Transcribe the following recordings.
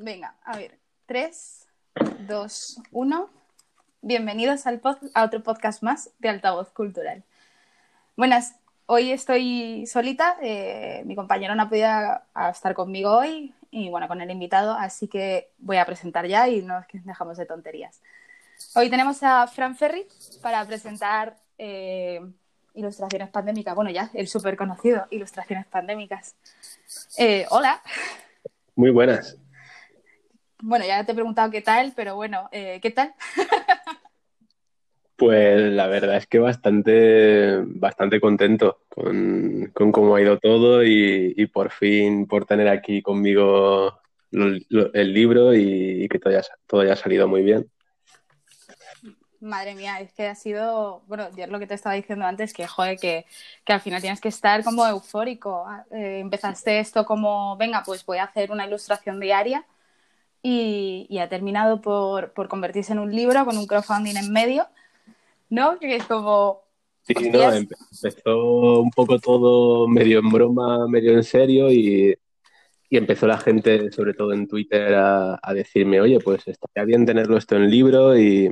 Venga, a ver. 3, 2, 1. Bienvenidos al a otro podcast más de Altavoz Cultural. Buenas, hoy estoy solita. Eh, mi compañero no ha podido estar conmigo hoy y bueno, con el invitado, así que voy a presentar ya y no dejamos de tonterías. Hoy tenemos a Fran Ferri para presentar eh, ilustraciones pandémicas. Bueno, ya el súper conocido, ilustraciones pandémicas. Eh, hola. Muy buenas. Bueno, ya te he preguntado qué tal, pero bueno, eh, ¿qué tal? Pues la verdad es que bastante, bastante contento con, cómo ha ido todo y, por fin por tener aquí conmigo el libro y, que todo todo haya salido muy bien. Madre mía, es que ha sido, bueno, ya lo que te estaba diciendo antes, que joder, que, al final tienes que estar como eufórico. Ah, eh, empezaste esto como, venga, pues voy a hacer una ilustración diaria y, ha terminado por, convertirse en un libro con un crowdfunding en medio, ¿no? Que es como... Sí, no, empezó un poco todo medio en broma, medio en serio y, empezó la gente, sobre todo en Twitter, a, a decirme, oye, pues estaría bien tenerlo esto en libro y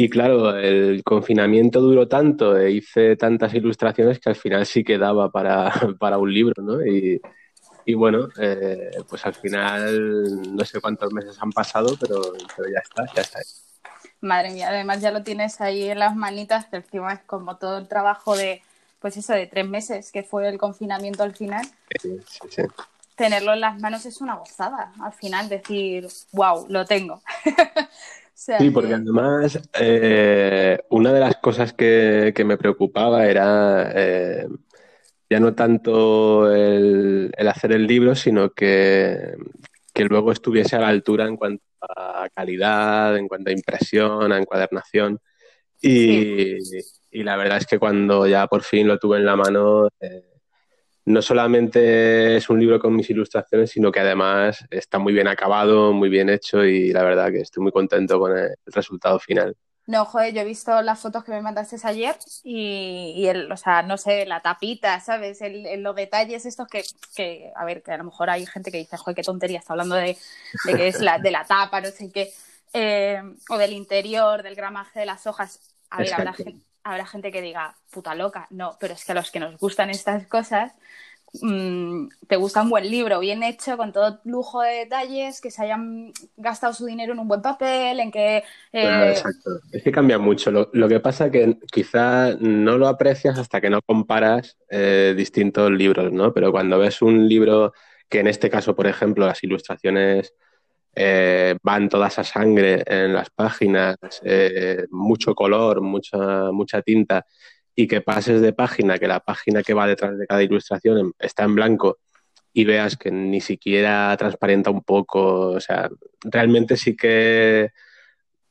y claro, el confinamiento duró tanto, e hice tantas ilustraciones que al final sí quedaba para, para un libro, ¿no? Y, y bueno, eh, pues al final no sé cuántos meses han pasado, pero, pero ya está, ya está. Madre mía, además ya lo tienes ahí en las manitas, que encima es como todo el trabajo de, pues eso, de tres meses, que fue el confinamiento al final. Sí, sí, sí. Tenerlo en las manos es una gozada, al final decir, wow, lo tengo. sí, porque además eh, una de las cosas que, me preocupaba era eh, ya no tanto el, hacer el libro, sino que, luego estuviese a la altura en cuanto a calidad, en cuanto a impresión, a encuadernación. Y, la verdad es que cuando ya por fin lo tuve en la mano, eh, no solamente es un libro con mis ilustraciones, sino que además está muy bien acabado, muy bien hecho y la verdad que estoy muy contento con el resultado final. No, joder, yo he visto las fotos que me mandaste ayer y, el, o sea, no sé, la tapita, ¿sabes? El, los detalles estos que, que, a ver, que a lo mejor hay gente que dice, joder, qué tontería, está hablando de, de que es la, de la tapa, no sé qué, eh, o del interior, del gramaje de las hojas. A ver, habrá gente que diga, puta loca, no, pero es que a los que nos gustan estas cosas, mm, te gusta un buen libro, bien hecho, con todo lujo de detalles, que se hayan gastado su dinero en un buen papel, en que... Eh, exacto, es que cambia mucho. Lo, que pasa que quizá no lo aprecias hasta que no comparas eh, distintos libros, ¿no? Pero cuando ves un libro que en este caso, por ejemplo, las ilustraciones eh, van toda esa sangre en las páginas, mucho color, mucha, mucha tinta, y que pases de página, que la página que va detrás de cada ilustración está en blanco y veas que ni siquiera transparenta un poco, o sea, realmente sí que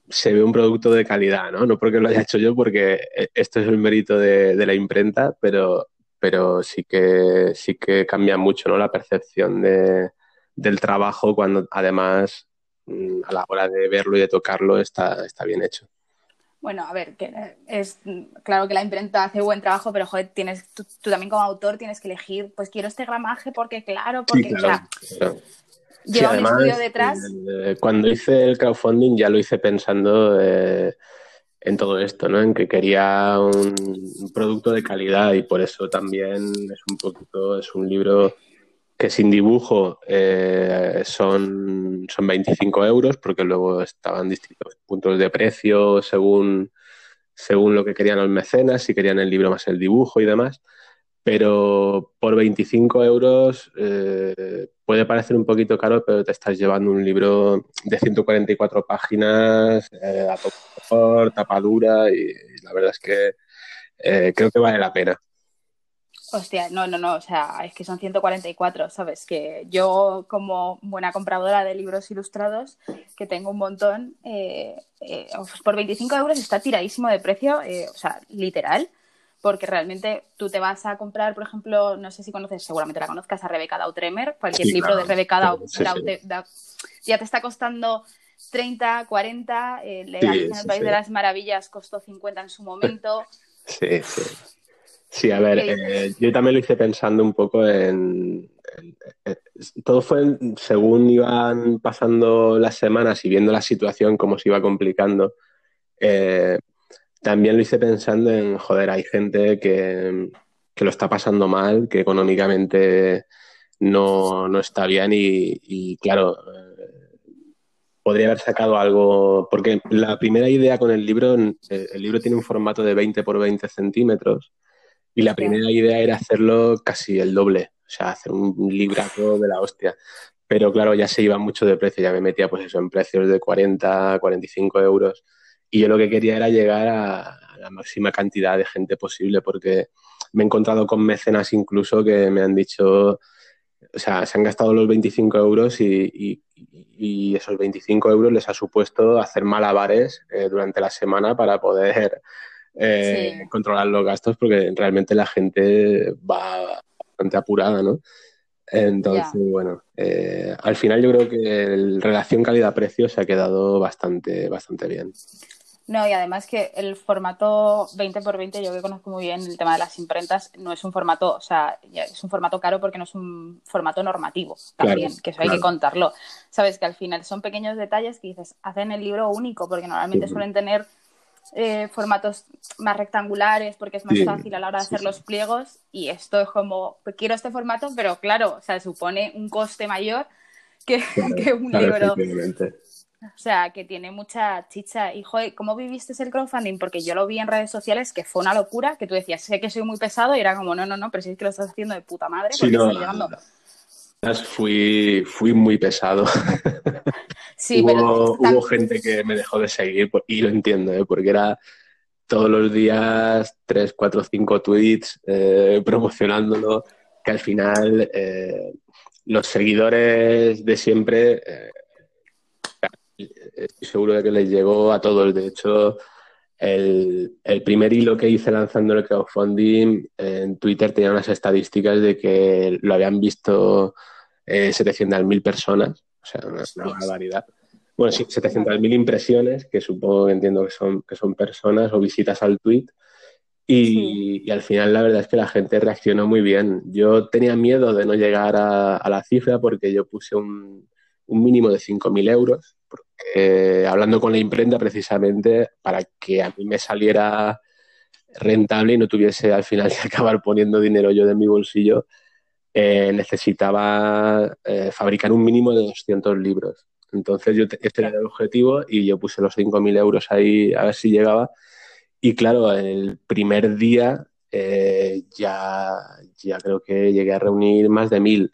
se ve un producto de calidad, ¿no? No porque lo haya hecho yo, porque eh, esto es el mérito de, de la imprenta, pero, pero sí que sí que cambia mucho, ¿no? La percepción de, del trabajo cuando además mm, a la hora de verlo y de tocarlo está, está bien hecho. Bueno, a ver, que es claro que la imprenta hace buen trabajo, pero joder, tienes, tú, también como autor tienes que elegir, pues quiero este gramaje porque claro, porque claro, lleva un estudio detrás. Eh, cuando hice el crowdfunding ya lo hice pensando eh, en todo esto, ¿no? En que quería un, un, producto de calidad y por eso también es un poquito, es un libro que sin dibujo eh, son, son 25 euros, porque luego estaban distintos puntos de precio según, según lo que querían los mecenas, si querían el libro más el dibujo y demás. Pero por 25 euros eh, puede parecer un poquito caro, pero te estás llevando un libro de 144 páginas, eh, a por tapadura, y, la verdad es que creo que vale la pena. Hostia, no, no, no, o sea, es que son 144, ¿sabes? Que yo como buena compradora de libros ilustrados, que tengo un montón, eh, eh, por 25 euros está tiradísimo de precio, eh, o sea, literal, porque realmente tú te vas a comprar, por ejemplo, no sé si conoces, seguramente la conozcas, a Rebeca Dautremer, cualquier libro de Rebeca Dautremer, ya te está costando 30, 40, eh, en el País de las Maravillas costó 50 en su momento. Sí, sí. Sí, a ver, eh, yo también lo hice pensando un poco en, todo fue según iban pasando las semanas y viendo la situación, cómo se iba complicando. Eh, también lo hice pensando en, joder, hay gente que, lo está pasando mal, que económicamente no, está bien y, claro, eh, podría haber sacado algo, porque la primera idea con el libro, el libro tiene un formato de 20 por 20 centímetros y la primera idea era hacerlo casi el doble, o sea, hacer un librazo de la hostia. Pero claro, ya se iba mucho de precio, ya me metía pues eso en precios de 40, 45 euros. Y yo lo que quería era llegar a, la máxima cantidad de gente posible, porque me he encontrado con mecenas incluso que me han dicho, o sea, se han gastado los 25 euros y, esos 25 euros les ha supuesto hacer malabares eh, durante la semana para poder eh, controlar los gastos porque realmente la gente va bastante apurada, ¿no? Entonces, bueno, eh, al final yo creo que la relación calidad-precio se ha quedado bastante, bastante bien. No, y además que el formato 20 x 20, yo que conozco muy bien el tema de las imprentas, no es un formato, o sea, es un formato caro porque no es un formato normativo también, que eso hay que contarlo. Sabes que al final son pequeños detalles que dices, hacen el libro único, porque normalmente suelen tener eh, formatos más rectangulares porque es más fácil a la hora de hacer los pliegos y esto es como, pues quiero este formato, pero claro, o sea, supone un coste mayor que, un libro. O sea, que tiene mucha chicha. Y, joder, ¿cómo viviste el crowdfunding? Porque yo lo vi en redes sociales, que fue una locura, que tú decías, sé que soy muy pesado, y era como, no, no, no, pero sí es que lo estás haciendo de puta madre, porque Fui, fui muy pesado. Sí, hubo, pero... hubo gente que me dejó de seguir y lo entiendo, ¿eh? porque era todos los días tres, cuatro, cinco tweets eh, promocionándolo, que al final eh, los seguidores de siempre, estoy seguro de que les llegó a todos. De hecho, el, el, primer hilo que hice lanzando el crowdfunding en Twitter tenía unas estadísticas de que lo habían visto eh, 700.000 personas o sea, una, barbaridad. Bueno, sí, 700.000 impresiones, que supongo que entiendo que son, que son personas o visitas al tweet. Y, al final la verdad es que la gente reaccionó muy bien. Yo tenía miedo de no llegar a, la cifra porque yo puse un, un mínimo de 5.000 euros, porque hablando con la imprenta precisamente para que a mí me saliera rentable y no tuviese al final que acabar poniendo dinero yo de mi bolsillo, eh, necesitaba eh, fabricar un mínimo de 200 libros. Entonces yo este era el objetivo y yo puse los 5.000 euros ahí a ver si llegaba. Y claro, el primer día eh, ya, ya creo que llegué a reunir más de mil.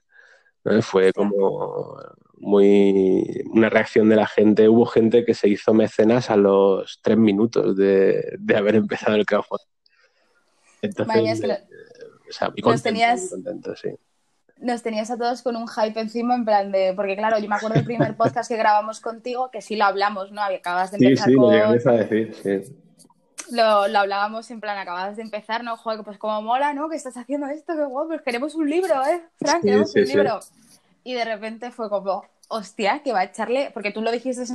Fue como muy una reacción de la gente. Hubo gente que se hizo mecenas a los tres minutos de, haber empezado el crowdfunding. Entonces, o sea, contento, sí nos tenías a todos con un hype encima, en plan de. Porque, claro, yo me acuerdo del primer podcast que grabamos contigo, que sí lo hablamos, ¿no? Acabas de empezar sí, sí, con. Lo a decir, sí. Lo, lo, hablábamos en plan, acabas de empezar, ¿no? Joder, pues como mola, ¿no? Que estás haciendo esto, que guapo, pues queremos un libro, ¿eh? Frank, queremos un libro. Y de repente fue como, hostia, que va a echarle. Porque tú lo dijiste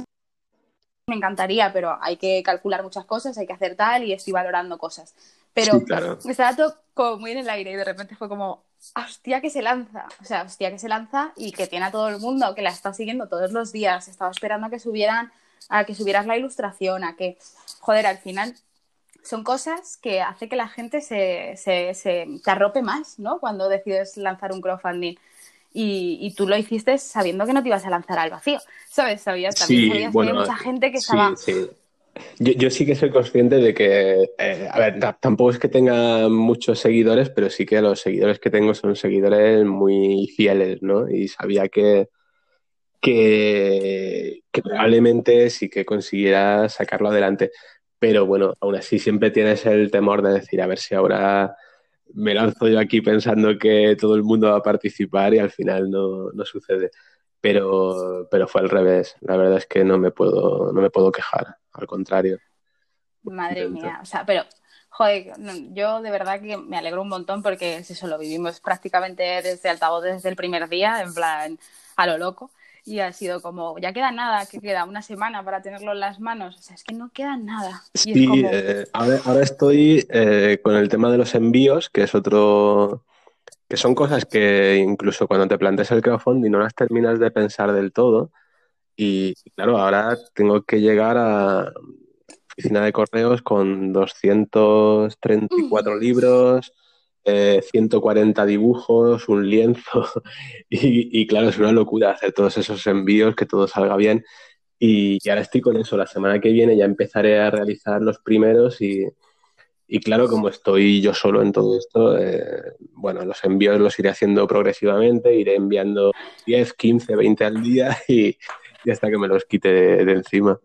me encantaría, pero hay que calcular muchas cosas, hay que hacer tal y estoy valorando cosas. Pero estaba todo como muy en el aire y de repente fue como, hostia que se lanza, o sea, hostia que se lanza y que tiene a todo el mundo, que la está siguiendo todos los días, estaba esperando a que subieran, a que subieras la ilustración, a que, joder, al final son cosas que hace que la gente se, se, se te arrope más, ¿no? Cuando decides lanzar un crowdfunding. Y, y, tú lo hiciste sabiendo que no te ibas a lanzar al vacío, ¿sabes? Sabías, también sabías que había mucha gente que estaba... Yo, sí que soy consciente de que, eh, a ver, tampoco es que tenga muchos seguidores, pero sí que los seguidores que tengo son seguidores muy fieles, ¿no? Y sabía que, que, probablemente sí que consiguiera sacarlo adelante. Pero bueno, aún así siempre tienes el temor de decir, a ver si ahora me lanzo yo aquí pensando que todo el mundo va a participar y al final no, no sucede. Pero, pero fue al revés. La verdad es que no me puedo, no me puedo quejar al contrario. Madre mía, o sea, pero, joder, yo de verdad que me alegro un montón porque es eso, lo vivimos prácticamente desde altavoz desde el primer día, en plan, a lo loco. y ha sido como, ya queda nada, que queda una semana para tenerlo en las manos. O sea, es que no queda nada. Sí, eh, ahora, estoy eh, con el tema de los envíos, que es otro, que son cosas que incluso cuando te planteas el crowdfunding no las terminas de pensar del todo. Y claro, ahora tengo que llegar a oficina de correos con 234 libros, 140 eh, dibujos, un lienzo. Y, claro, es una locura hacer todos esos envíos, que todo salga bien. Y, ahora estoy con eso. La semana que viene ya empezaré a realizar los primeros y, claro, como estoy yo solo en todo esto, eh, bueno, los envíos los iré haciendo progresivamente, iré enviando 10, 15, 20 al día y, hasta que me los quite de encima.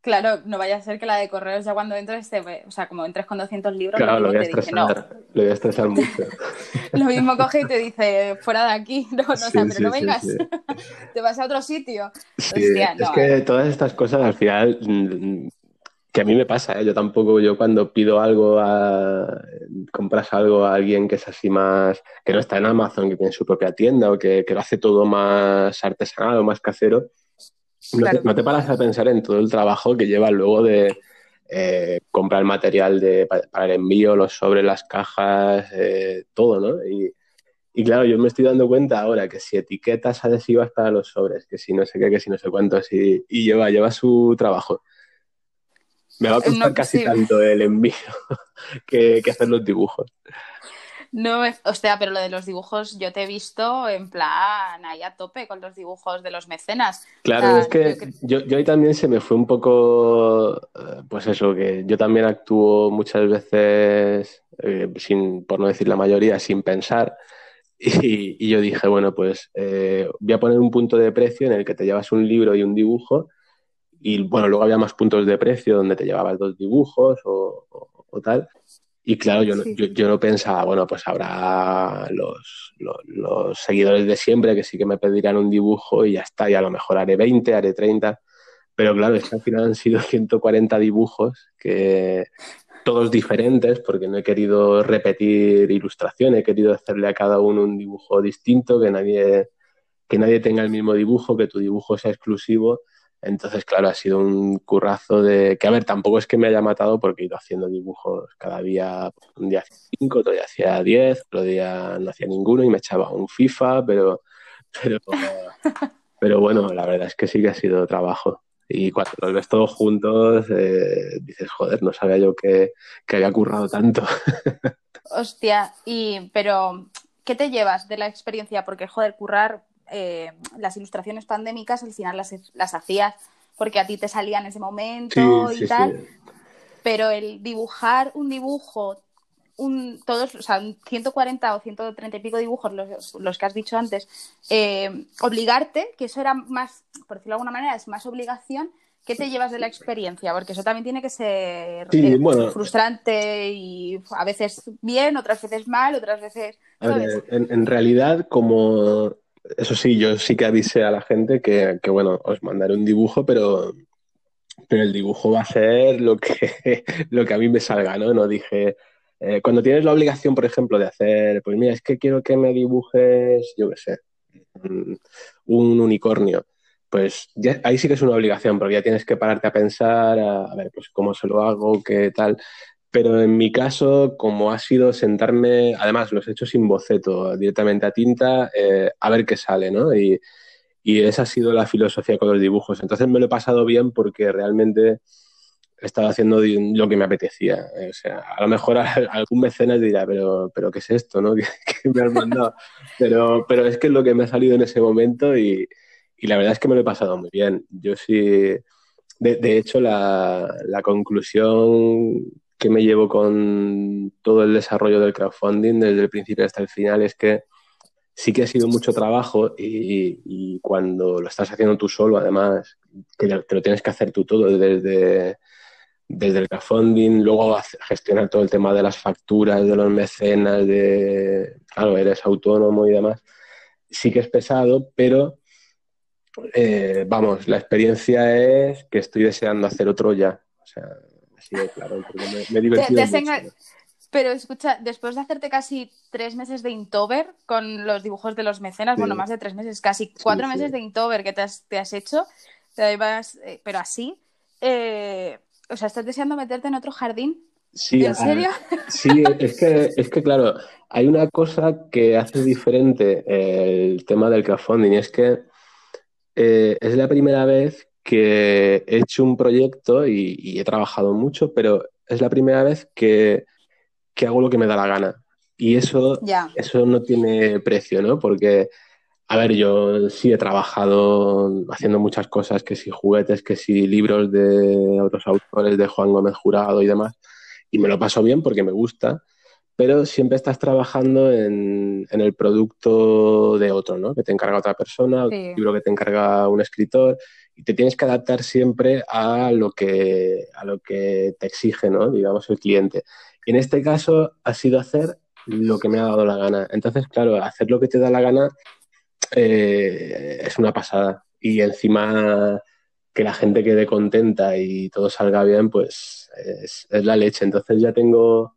Claro, no vaya a ser que la de correos ya cuando entres, o sea, como entres con 200 libros, claro, lo voy a estresar, no. lo voy a estresar mucho. lo mismo coge y te dice, fuera de aquí, no, no, sea, pero no vengas, te vas a otro sitio. Hostia, es que todas estas cosas al final, mm, que a mí me pasa, ¿eh? yo tampoco, yo cuando pido algo, a, compras algo a alguien que es así más, que no está en Amazon, que tiene su propia tienda o que, que lo hace todo más artesanal o más casero, no, te, paras a pensar en todo el trabajo que lleva luego de eh, comprar material de, para el envío, los sobres, las cajas, eh, todo, ¿no? Y, claro, yo me estoy dando cuenta ahora que si etiquetas adhesivas para los sobres, que si no sé qué, que si no sé cuántos, y, y lleva, lleva su trabajo. Me va a costar casi tanto el envío que, que hacer los dibujos. No, o sea, pero lo de los dibujos yo te he visto en plan ahí a tope con los dibujos de los mecenas. Claro, es que, Yo, yo, ahí también se me fue un poco, eh, pues eso, que yo también actúo muchas veces, eh, sin, por no decir la mayoría, sin pensar. Y, yo dije, bueno, pues eh, voy a poner un punto de precio en el que te llevas un libro y un dibujo. Y bueno, luego había más puntos de precio donde te llevabas dos dibujos o tal. Y claro, yo, yo, yo, no pensaba, bueno, pues habrá los, los, seguidores de siempre que sí que me pedirán un dibujo y ya está, y a lo mejor haré 20, haré 30. Pero claro, es que al final han sido 140 dibujos, que todos diferentes, porque no he querido repetir ilustración, he querido hacerle a cada uno un dibujo distinto, que nadie, que nadie tenga el mismo dibujo, que tu dibujo sea exclusivo. Entonces, claro, ha sido un currazo de que, a ver, tampoco es que me haya matado porque he ido haciendo dibujos cada día, un día hacía cinco, otro día hacía diez, otro día no hacía ninguno y me echaba un FIFA, pero, pero, pero bueno, la verdad es que sí que ha sido trabajo. Y cuando los ves todos juntos, eh, dices, joder, no sabía yo que, que había currado tanto. Hostia, y pero ¿qué te llevas de la experiencia? Porque, joder, currar eh, las ilustraciones pandémicas al final las, las, hacías porque a ti te salía en ese momento y tal. Pero el dibujar un dibujo, un, todos, o sea, 140 o 130 y pico dibujos, los, los que has dicho antes, eh, obligarte, que eso era más, por decirlo de alguna manera, es más obligación. ¿Qué te llevas de la experiencia? Porque eso también tiene que ser eh, frustrante y a veces bien, otras veces mal, otras veces. en, realidad, como eso sí, yo sí que avisé a la gente que, bueno, os mandaré un dibujo, pero, pero el dibujo va a ser lo que, lo que a mí me salga, ¿no? No dije, eh, cuando tienes la obligación, por ejemplo, de hacer, pues mira, es que quiero que me dibujes, yo qué sé, un unicornio. Pues ahí sí que es una obligación, porque ya tienes que pararte a pensar, a, a ver, pues cómo se lo hago, qué tal. Pero en mi caso, como ha sido sentarme, además los he hecho sin boceto, directamente a tinta, eh, a ver qué sale, ¿no? Y, esa ha sido la filosofía con los dibujos. Entonces me lo he pasado bien porque realmente he estado haciendo lo que me apetecía. O sea, a lo mejor algún mecenas dirá, pero, pero ¿qué es esto, no? ¿Qué, me has mandado? Pero, pero es que es lo que me ha salido en ese momento y, la verdad es que me lo he pasado muy bien. Yo sí... De, hecho, la, la, conclusión que me llevo con todo el desarrollo del crowdfunding desde el principio hasta el final es que sí que ha sido mucho trabajo y, cuando lo estás haciendo tú solo, además, que te lo tienes que hacer tú todo desde, desde el crowdfunding, luego gestionar todo el tema de las facturas, de los mecenas, de, claro, eres autónomo y demás, sí que es pesado, pero eh, vamos, la experiencia es que estoy deseando hacer otro ya. Claro, me, he divertido Pero escucha, después de hacerte casi tres meses de Inktober con los dibujos de los mecenas, Sí. bueno, más de tres meses, casi cuatro sí. meses de Inktober que te has, te has hecho, te vas, eh, pero así, eh, o sea, ¿estás deseando meterte en otro jardín? Sí, ¿En a- serio? Sí, es que, es que claro, hay una cosa que hace diferente el tema del crowdfunding y es que eh, es la primera vez que he hecho un proyecto y, y he trabajado mucho, pero es la primera vez que, que hago lo que me da la gana. Y eso, Ya, eso no tiene precio, ¿no? Porque, a ver, yo sí he trabajado haciendo muchas cosas, que si juguetes, que si libros de otros autores, de Juan Gómez Jurado y demás, y me lo paso bien porque me gusta, pero siempre estás trabajando en, en el producto de otro, ¿no? Que te encarga otra persona, Sí. un libro que te encarga un escritor, y te tienes que adaptar siempre a lo que, a lo que te exige, ¿no? Digamos, el cliente. En este caso ha sido hacer lo que me ha dado la gana. Entonces, claro, hacer lo que te da la gana eh, es una pasada. Y encima que la gente quede contenta y todo salga bien, pues es, es la leche. Entonces ya tengo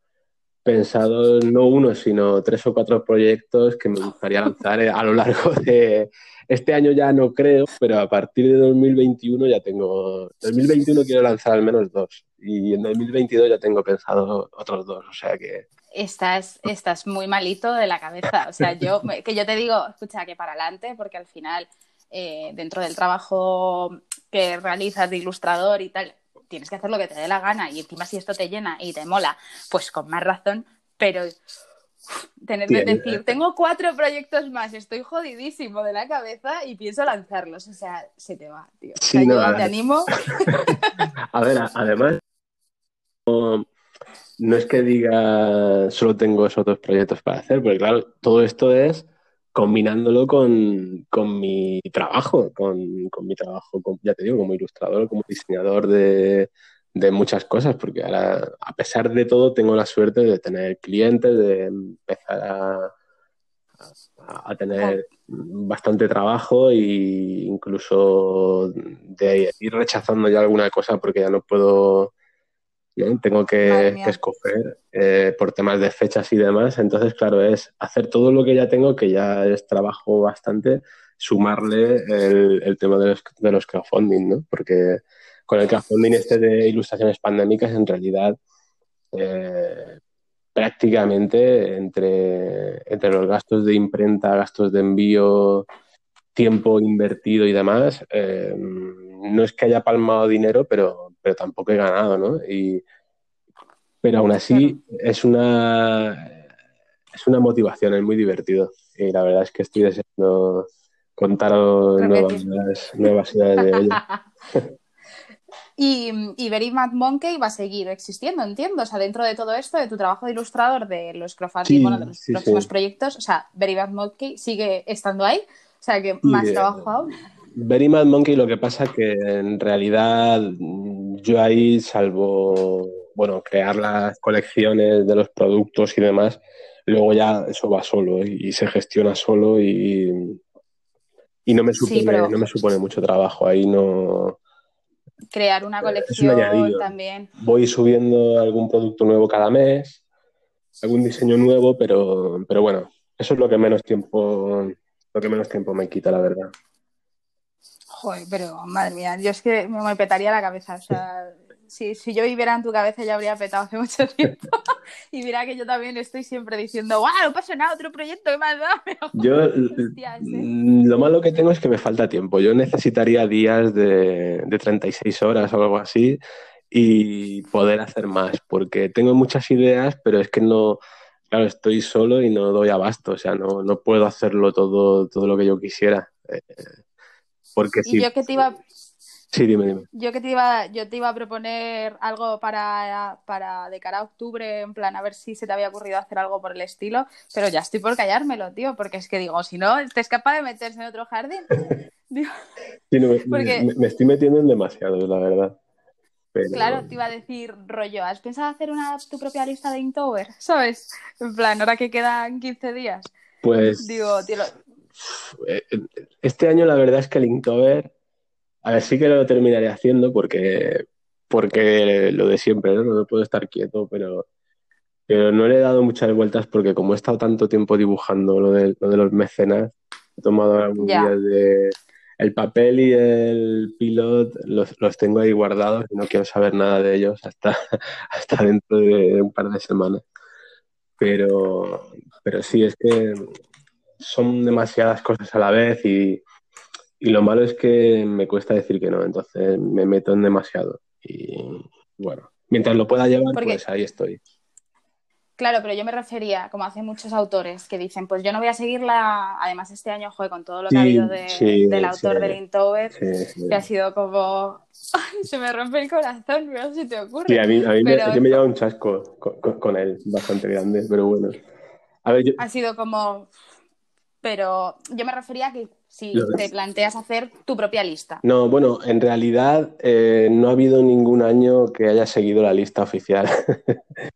pensado no uno, sino tres o cuatro proyectos que me gustaría lanzar eh, a lo largo de este año ya no creo, pero a partir de 2021 ya tengo, 2021 quiero lanzar al menos dos y en 2022 ya tengo pensado otros dos, o sea que estás, estás muy malito de la cabeza. O sea, yo, que yo te digo, escucha, que para adelante, porque al final, eh, dentro del trabajo que realizas de ilustrador y tal, tienes que hacer lo que te dé la gana y encima si esto te llena y te mola, pues con más razón, pero tener que decir, tengo cuatro proyectos más, estoy jodidísimo de la cabeza y pienso lanzarlos, o sea, se te va, tío. O Sí, sea, yo te animo. A ver, además, no, no es que diga solo tengo esos dos proyectos para hacer, porque claro, todo esto es combinándolo con, con mi trabajo, con, con mi trabajo, con- ya te digo, como ilustrador, como diseñador de, de muchas cosas, porque ahora, a pesar de todo, tengo la suerte de tener clientes, de empezar a, a, a tener bastante trabajo e incluso de ir rechazando ya alguna cosa porque ya no puedo, ¿no? tengo que, escoger eh, por temas de fechas y demás. Entonces, claro, es hacer todo lo que ya tengo, que ya es trabajo bastante, sumarle el, el tema de los, de los crowdfunding, ¿no? Porque con el crowdfunding este de ilustraciones pandémicas, en realidad, eh, prácticamente entre, entre los gastos de imprenta, gastos de envío, tiempo invertido y demás, eh, no es que haya palmado dinero, pero, pero tampoco he ganado, ¿no? Y, pero aún así es una es una motivación, es muy divertido. Y la verdad es que estoy deseando contaros Repetir. nuevas, nuevas ideas de ello. Y, y Very Mad Monkey va a seguir existiendo, entiendo. O sea, dentro de todo esto, de tu trabajo de ilustrador, de los crowdfunding, Sí, bueno, de los sí, próximos sí. proyectos, o sea, Very Mad Monkey sigue estando ahí. O sea, que más eh, trabajo aún. Very Mad Monkey, lo que pasa que en realidad yo ahí, salvo, bueno, crear las colecciones de los productos y demás, luego ya eso va solo ¿eh? y se gestiona solo y, y no me Sí, supone, pero- no me supone mucho trabajo. Ahí no Crear una un colección también. voy subiendo algún producto nuevo cada mes, algún diseño nuevo, pero, pero bueno, eso es lo que menos tiempo, lo que menos tiempo me quita, la verdad. Joder, pero madre mía, yo es que me, petaría la cabeza. O sea, si, si yo viviera en tu cabeza ya habría petado hace mucho tiempo. y mira que yo también estoy siempre diciendo, ¡guau! No pasa nada, otro proyecto que más da. Pero, Yo hostias, ¿eh? mm, lo malo que tengo es que me falta tiempo. Yo necesitaría días de, de 36 horas o algo así y poder hacer más, porque tengo muchas ideas, pero es que no, claro, estoy solo y no doy abasto, o sea, no, no puedo hacerlo todo, todo lo que yo quisiera. Eh, porque Y sí, yo que te iba, sí, dime, dime. yo que te iba, yo te iba a proponer algo para, para de cara a octubre, en plan, a ver si se te había ocurrido hacer algo por el estilo, pero ya estoy por callármelo, tío, porque es que digo, si no, te es capaz de meterse en otro jardín. Digo, Sí, no, me, Porque- me- me estoy metiendo en demasiado, la verdad. Pero- Claro, te iba a decir, rollo, ¿has pensado hacer una tu propia lista de Inktober? ¿Sabes? En plan, ahora que quedan 15 días. Pues Digo, tío, lo- este año la verdad es que el Inktober, a ver, sí que lo terminaré haciendo porque, porque lo de siempre, ¿no? No puedo estar quieto, pero, pero no le he dado muchas vueltas porque como he estado tanto tiempo dibujando lo de, lo de los mecenas, he tomado algunos días de... El papel y el pilot los, los, tengo ahí guardados y no quiero saber nada de ellos hasta, hasta dentro de un par de semanas. Pero, pero sí, es que son demasiadas cosas a la vez y, y lo malo es que me cuesta decir que no, entonces me meto en demasiado. Y bueno, mientras lo pueda llevar, pues ahí estoy. Claro, pero yo me refería, como hacen muchos autores, que dicen, pues yo no voy a seguirla, además este año, joder, con todo lo que ha habido del autor del Inktober, que ha sido como, se me rompe el corazón, no si te ocurre. Sí, a mí, a mí me, yo me lleva un chasco con, él, bastante grande, pero bueno. Ha sido como, pero yo me refería a que si te planteas hacer tu propia lista. No, bueno, en realidad eh, no ha habido ningún año que haya seguido la lista oficial.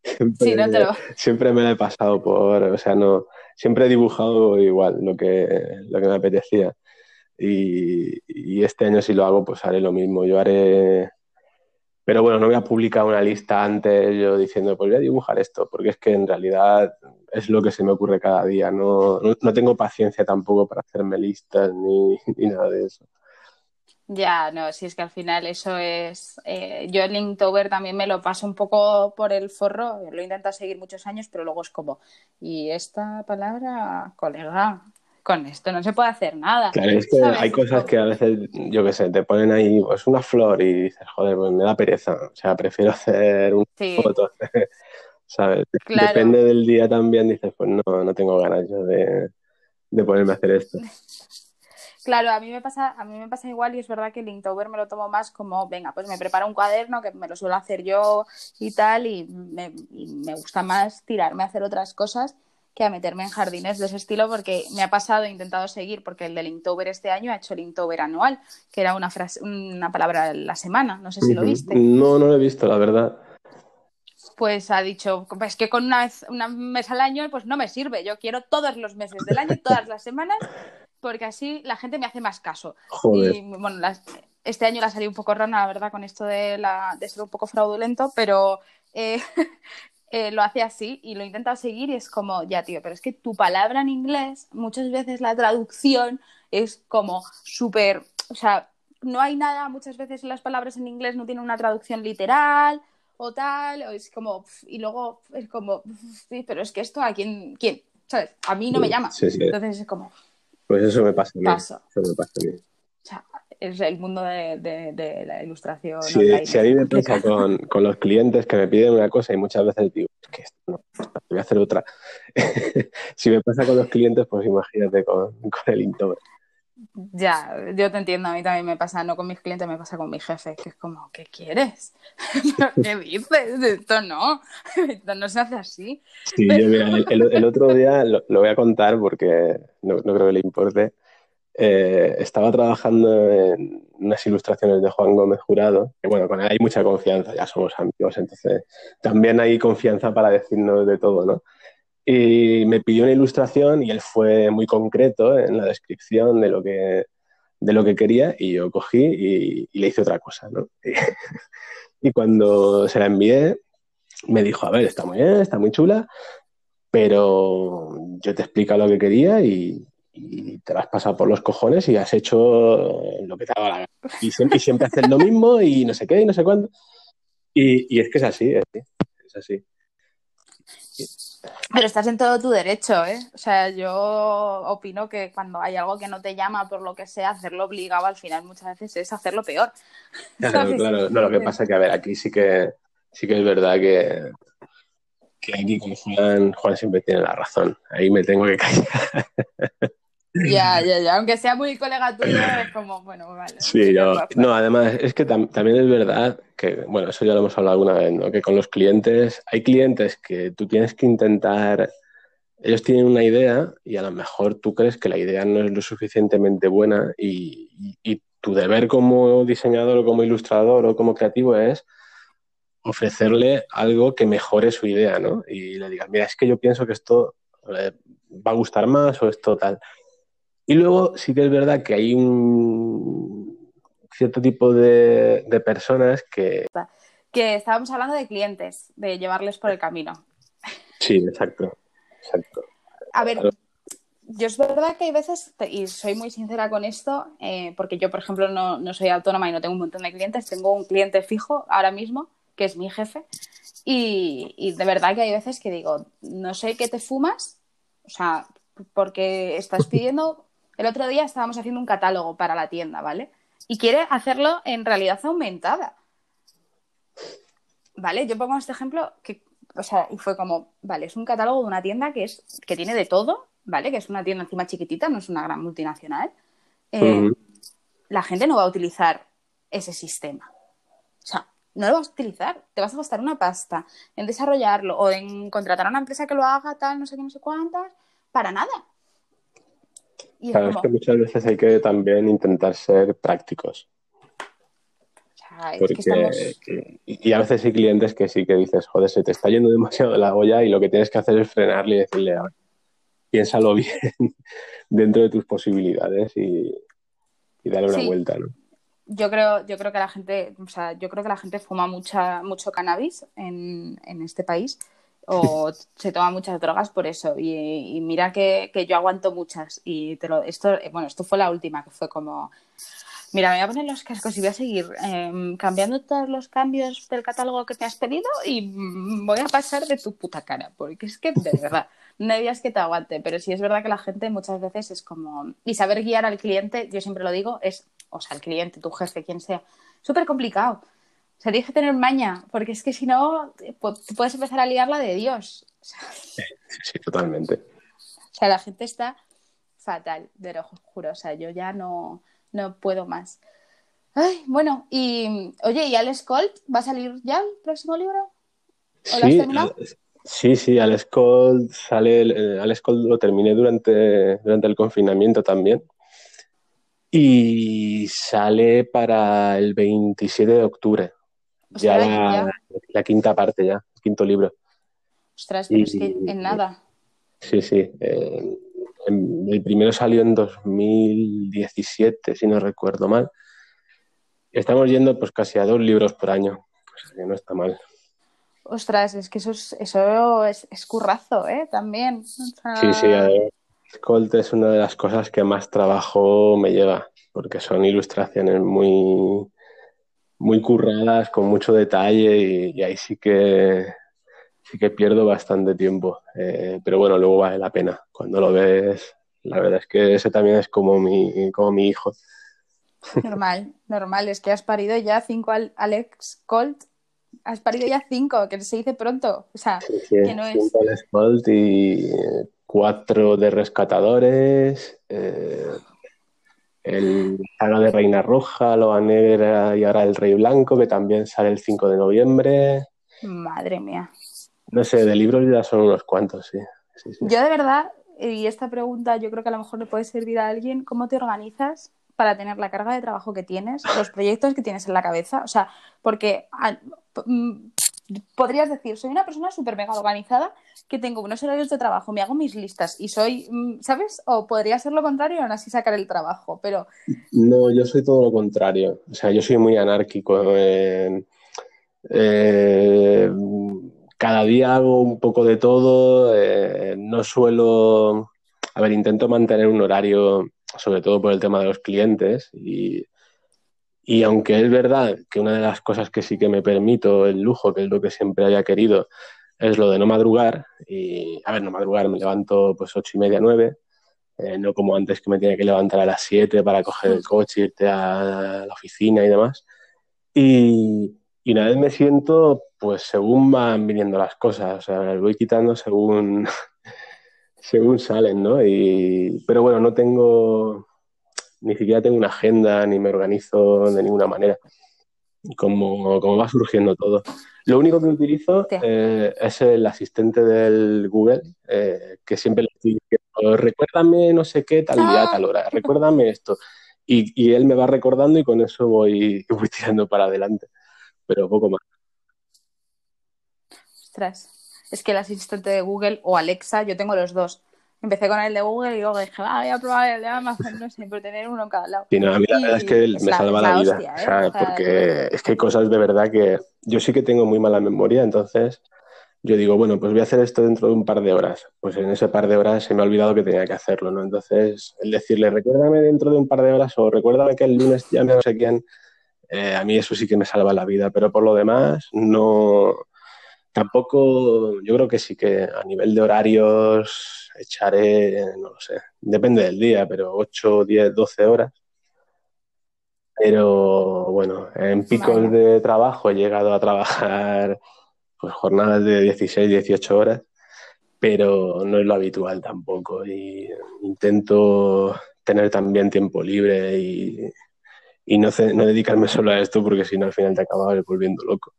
siempre, sí, no te lo... siempre me la he pasado por, o sea, no, siempre he dibujado igual lo que, lo que me apetecía. Y, y este año si lo hago, pues haré lo mismo. Yo haré pero bueno, no voy a publicar una lista antes yo diciendo, pues voy a dibujar esto, porque es que en realidad es lo que se me ocurre cada día. No, no, tengo paciencia tampoco para hacerme listas ni, ni, nada de eso. Ya, no, si es que al final eso es. Eh, yo el Linktober también me lo paso un poco por el forro, lo he seguir muchos años, pero luego es como, ¿y esta palabra, colega? Con esto no se puede hacer nada. Claro, es que hay cosas que a veces, yo qué sé, te ponen ahí pues una flor y dices, joder, pues me da pereza. O sea, prefiero hacer una foto. ¿Sabes? Depende del día también, dices, pues no, no tengo ganas yo de, de ponerme a hacer esto. Claro, a mí me pasa, a mí me pasa igual y es verdad que el Inktober me lo tomo más como, venga, pues me preparo un cuaderno que me lo suelo hacer yo y tal, y me, y me gusta más tirarme a hacer otras cosas que a meterme en jardines de ese estilo porque me ha pasado, he intentado seguir, porque el del Inktober este año ha hecho el Inktober anual, que era una, frase, una palabra a la semana, no sé si lo viste. No, no lo he visto, la verdad. Pues ha dicho, pues que con una vez, una mes al año pues no me sirve, yo quiero todos los meses del año, todas las semanas, porque así la gente me hace más caso. Y bueno, este año la salí un poco rana, la verdad, con esto de, la, de ser un poco fraudulento, pero eh, Eh, lo hace así y lo intenta seguir y es como, ya tío, pero es que tu palabra en inglés, muchas veces la traducción es como súper, o sea, no hay nada, muchas veces las palabras en inglés no tienen una traducción literal o tal, o es como, y luego es como, sí, pero es que esto a quién, quién, ¿sabes? A mí no me llama. Entonces es como... Pues eso me pasa a mí. Eso me pasa a mí es el mundo de, la ilustración. Sí, si a mí me pasa con, los clientes que me piden una cosa y muchas veces digo, es que esto no, voy a hacer otra. si me pasa con los clientes, pues imagínate con, el Inktober. Ya, yo te entiendo, a mí también me pasa, no con mis clientes, me pasa con mi jefe, que es como, ¿qué quieres? ¿Qué dices? Esto no, esto no se hace así. Sí, yo mira, el, otro día lo, voy a contar porque no, no creo que le importe. Eh, estaba trabajando en unas ilustraciones de Juan Gómez Jurado, que bueno, con él hay mucha confianza, ya somos amigos, entonces también hay confianza para decirnos de todo, ¿no? Y me pidió una ilustración y él fue muy concreto en la descripción de lo que, de lo que quería y yo cogí y, le hice otra cosa, ¿no? y cuando se la envié, me dijo, a ver, está muy bien, está muy chula, pero yo te explico lo que quería y, y te las has pasado por los cojones y has hecho lo que te daba la gana. Y siempre, y siempre haces lo mismo y no sé qué y no sé cuándo. Y, es que es así, es, así. Pero estás en todo tu derecho, ¿eh? O sea, yo opino que cuando hay algo que no te llama por lo que sea, hacerlo obligado al final muchas veces es hacerlo peor. Claro, claro. No, lo que pasa es que, a ver, aquí sí que, sí que es verdad que, que aquí con Juan, Juan siempre tiene la razón. Ahí me tengo que callar. Ya, ya, ya. Aunque sea muy colega tuyo, es como, bueno, vale. Sí, yo. No, además, es que también es verdad que, bueno, eso ya lo hemos hablado alguna vez, ¿no? Que con los clientes, hay clientes que tú tienes que intentar. Ellos tienen una idea y a lo mejor tú crees que la idea no es lo suficientemente buena y, y tu deber como diseñador o como ilustrador o como creativo es ofrecerle algo que mejore su idea, ¿no? Y le digas, mira, es que yo pienso que esto eh, va a gustar más o esto tal. Y luego sí que es verdad que hay un cierto tipo de, personas que... Que estábamos hablando de clientes, de llevarles por el camino. Sí, exacto. exacto. A ver, yo es verdad que hay veces, y soy muy sincera con esto, eh, porque yo, por ejemplo, no, no, soy autónoma y no tengo un montón de clientes, tengo un cliente fijo ahora mismo, que es mi jefe, y, y de verdad que hay veces que digo, no sé qué te fumas, o sea, porque estás pidiendo, el otro día estábamos haciendo un catálogo para la tienda, ¿vale? Y quiere hacerlo en realidad aumentada. ¿Vale? Yo pongo este ejemplo que, o sea, y fue como, vale, es un catálogo de una tienda que es, que tiene de todo, ¿vale? Que es una tienda encima chiquitita, no es una gran multinacional. Eh, la gente no va a utilizar ese sistema. O sea, no lo vas a utilizar. Te vas a gastar una pasta en desarrollarlo o en contratar a una empresa que lo haga, tal, no sé qué, no sé cuántas, para nada. Y claro, es, que muchas veces hay que también intentar ser prácticos. y, a veces hay clientes que sí que dices, joder, se te está yendo demasiado la olla y lo que tienes que hacer es frenarle y decirle, piénsalo bien dentro de tus posibilidades y, darle una vuelta, ¿no? Yo creo, yo creo que la gente, o sea, yo creo que la gente fuma mucha, mucho cannabis en, en este país o se toma muchas drogas por eso. Y, mira que, yo aguanto muchas. Y te lo, esto, bueno, esto fue la última, que fue como, mira, me voy a poner los cascos y voy a seguir em, cambiando todos los cambios del catálogo que te has pedido y voy a pasar de tu puta cara, porque es que de verdad, no hay que te aguante, pero sí es verdad que la gente muchas veces es como, y saber guiar al cliente, yo siempre lo digo, es, o sea, el cliente, tu jefe, quien sea, súper complicado o sea, tienes que tener maña, porque es que si no, puedes empezar a liarla de Dios. sí, sí, totalmente. O sea, la gente está fatal, de lo juro. O sea, yo ya no, no puedo más. Ay, bueno, y oye, ¿y Alex Colt va a salir ya el próximo libro? ¿O lo has terminado? Sí, sí, Alex Colt sale, Alex Colt lo terminé durante, durante el confinamiento también. Y sale para el 27 de octubre ya, la, quinta parte, ya, el quinto libro. Ostras, pero es que en nada. Sí, sí. Eh, el primero salió en 2017, si no recuerdo mal. Estamos yendo pues casi a dos libros por año, pues que no está mal. Ostras, es que eso es, eso es, currazo, ¿eh? También. Sí, sí. Colt es una de las cosas que más trabajo me lleva, porque son ilustraciones muy, muy curradas, con mucho detalle y, ahí sí que sí que pierdo bastante tiempo. Eh, pero bueno, luego vale la pena. Cuando lo ves, la verdad es que ese también es como mi, como mi hijo. Normal, normal. Es que has parido ya cinco Alex Colt. Has parido ya cinco, que se dice pronto. O sea, que no es. Alex Colt y cuatro de rescatadores. Eh, el saga de Reina Roja, Loa Negra y ahora el Rey Blanco, que también sale el 5 de noviembre. Madre mía. No sé, de libros ya son unos cuantos, sí. Yo de verdad, y esta pregunta yo creo que a lo mejor le puede servir a alguien, ¿cómo te organizas para tener la carga de trabajo que tienes, los proyectos que tienes en la cabeza? O sea, porque mm, podrías decir, soy una persona súper mega organizada, que tengo unos horarios de trabajo, me hago mis listas y soy, mm, ¿sabes? O podría ser lo contrario y aún así sacar el trabajo, pero... No, yo soy todo lo contrario. O sea, yo soy muy anárquico. Eh, cada día hago un poco de todo. Eh, no suelo... A ver, intento mantener un horario, sobre todo por el tema de los clientes y y aunque es verdad que una de las cosas que sí que me permito el lujo, que es lo que siempre haya querido, es lo de no madrugar. Y, a ver, no madrugar, me levanto pues ocho y media, nueve. Eh, no como antes que me tenía que levantar a las siete para coger el coche, irte a la oficina y demás. Y, y una vez me siento, pues según van viniendo las cosas, o sea, las voy quitando según, según salen, ¿no? Y, pero bueno, no tengo, ni siquiera tengo una agenda ni me organizo de ninguna manera. Como, como va surgiendo todo. Lo único que utilizo eh, es el asistente del Google, eh, que siempre le digo, recuérdame no sé qué, tal día, tal hora, recuérdame esto. Y, y, él me va recordando y con eso voy, voy tirando para adelante, pero poco más. Ostras, es que el asistente de Google o Alexa, yo tengo los dos. Empecé con el de Google y luego dije, ah, voy a probar el de Amazon, no sé, por tener uno en cada lado. Sí, no, a mí la verdad es que me salva la, vida. ¿eh? o sea, porque es que hay cosas de verdad que yo sí que tengo muy mala memoria, entonces yo digo, bueno, pues voy a hacer esto dentro de un par de horas. Pues en ese par de horas se me ha olvidado que tenía que hacerlo, ¿no? Entonces, el decirle, recuérdame dentro de un par de horas o recuérdame que el lunes llame a no sé quién, eh, a mí eso sí que me salva la vida, pero por lo demás, no. Tampoco, yo creo que sí que a nivel de horarios echaré, no lo sé, depende del día, pero 8, 10, 12 horas. Pero bueno, en picos de trabajo he llegado a trabajar pues, jornadas de 16, 18 horas, pero no es lo habitual tampoco. Y intento tener también tiempo libre y, no, no, dedicarme solo a esto porque si no al final te acabas volviendo loco.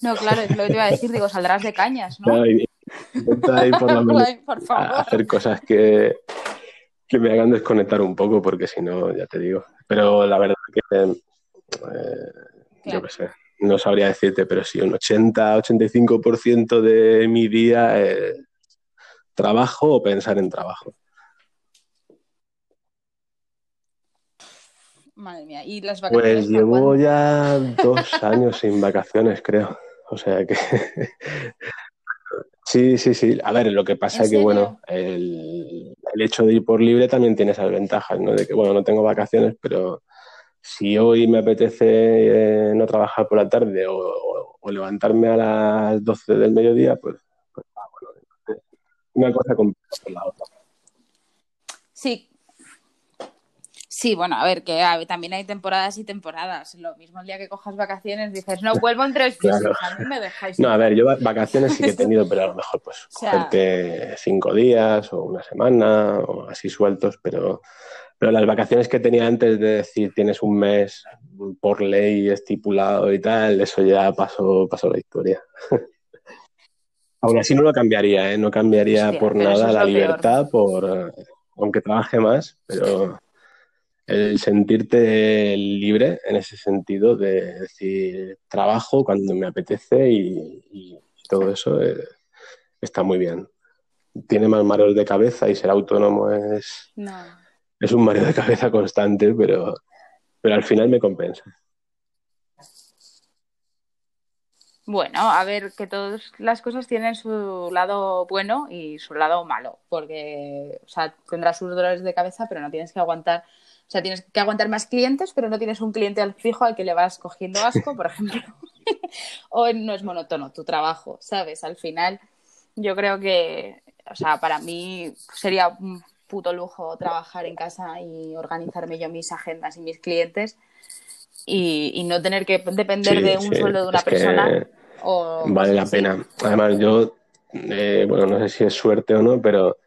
No, claro, es lo que te iba a decir, digo, saldrás de cañas, ¿no? por lo menos hacer cosas que, que me hagan desconectar un poco, porque si no, ya te digo. Pero la verdad que, eh, yo qué sé, no sabría decirte, pero sí, un 80-85% de mi día es trabajo o pensar en trabajo. Madre mía, ¿y las vacaciones? Pues llevo ya dos años sin vacaciones, creo. O sea que. sí, sí, sí. A ver, lo que pasa es que, bueno, el, hecho de ir por libre también tiene esas ventajas, ¿no? De que, bueno, no tengo vacaciones, pero si hoy me apetece eh, no trabajar por la tarde o, levantarme a las 12 del mediodía, pues, pues ah, bueno, una cosa por la otra. Sí, Sí, bueno, a ver, que también hay temporadas y temporadas. Lo mismo el día que cojas vacaciones dices, no, vuelvo en tres meses, a mí me dejáis. No, a ver, yo vacaciones sí que he tenido, pero a lo mejor pues cogerte cinco días o una semana o así sueltos, pero, pero las vacaciones que tenía antes de decir tienes un mes por ley estipulado y tal, eso ya pasó, pasó la historia. Aún así no lo cambiaría, ¿eh? No cambiaría por nada la libertad, por aunque trabaje más, pero el sentirte libre en ese sentido de decir trabajo cuando me apetece y, todo eso eh, está muy bien. Tiene más mareos de cabeza y ser autónomo es, es un mareo de cabeza constante, pero, pero al final me compensa. Bueno, a ver, que todas las cosas tienen su lado bueno y su lado malo, porque, o sea, tendrás sus dolores de cabeza, pero no tienes que aguantar o sea, tienes que aguantar más clientes, pero no tienes un cliente al fijo al que le vas cogiendo asco, por ejemplo. o no es monótono tu trabajo, ¿sabes? Al final, yo creo que, o sea, para mí sería un puto lujo trabajar en casa y organizarme yo mis agendas y mis clientes y, no tener que depender de un sueldo de una persona. vale la pena. Además, yo, eh, bueno, no sé si es suerte o no, pero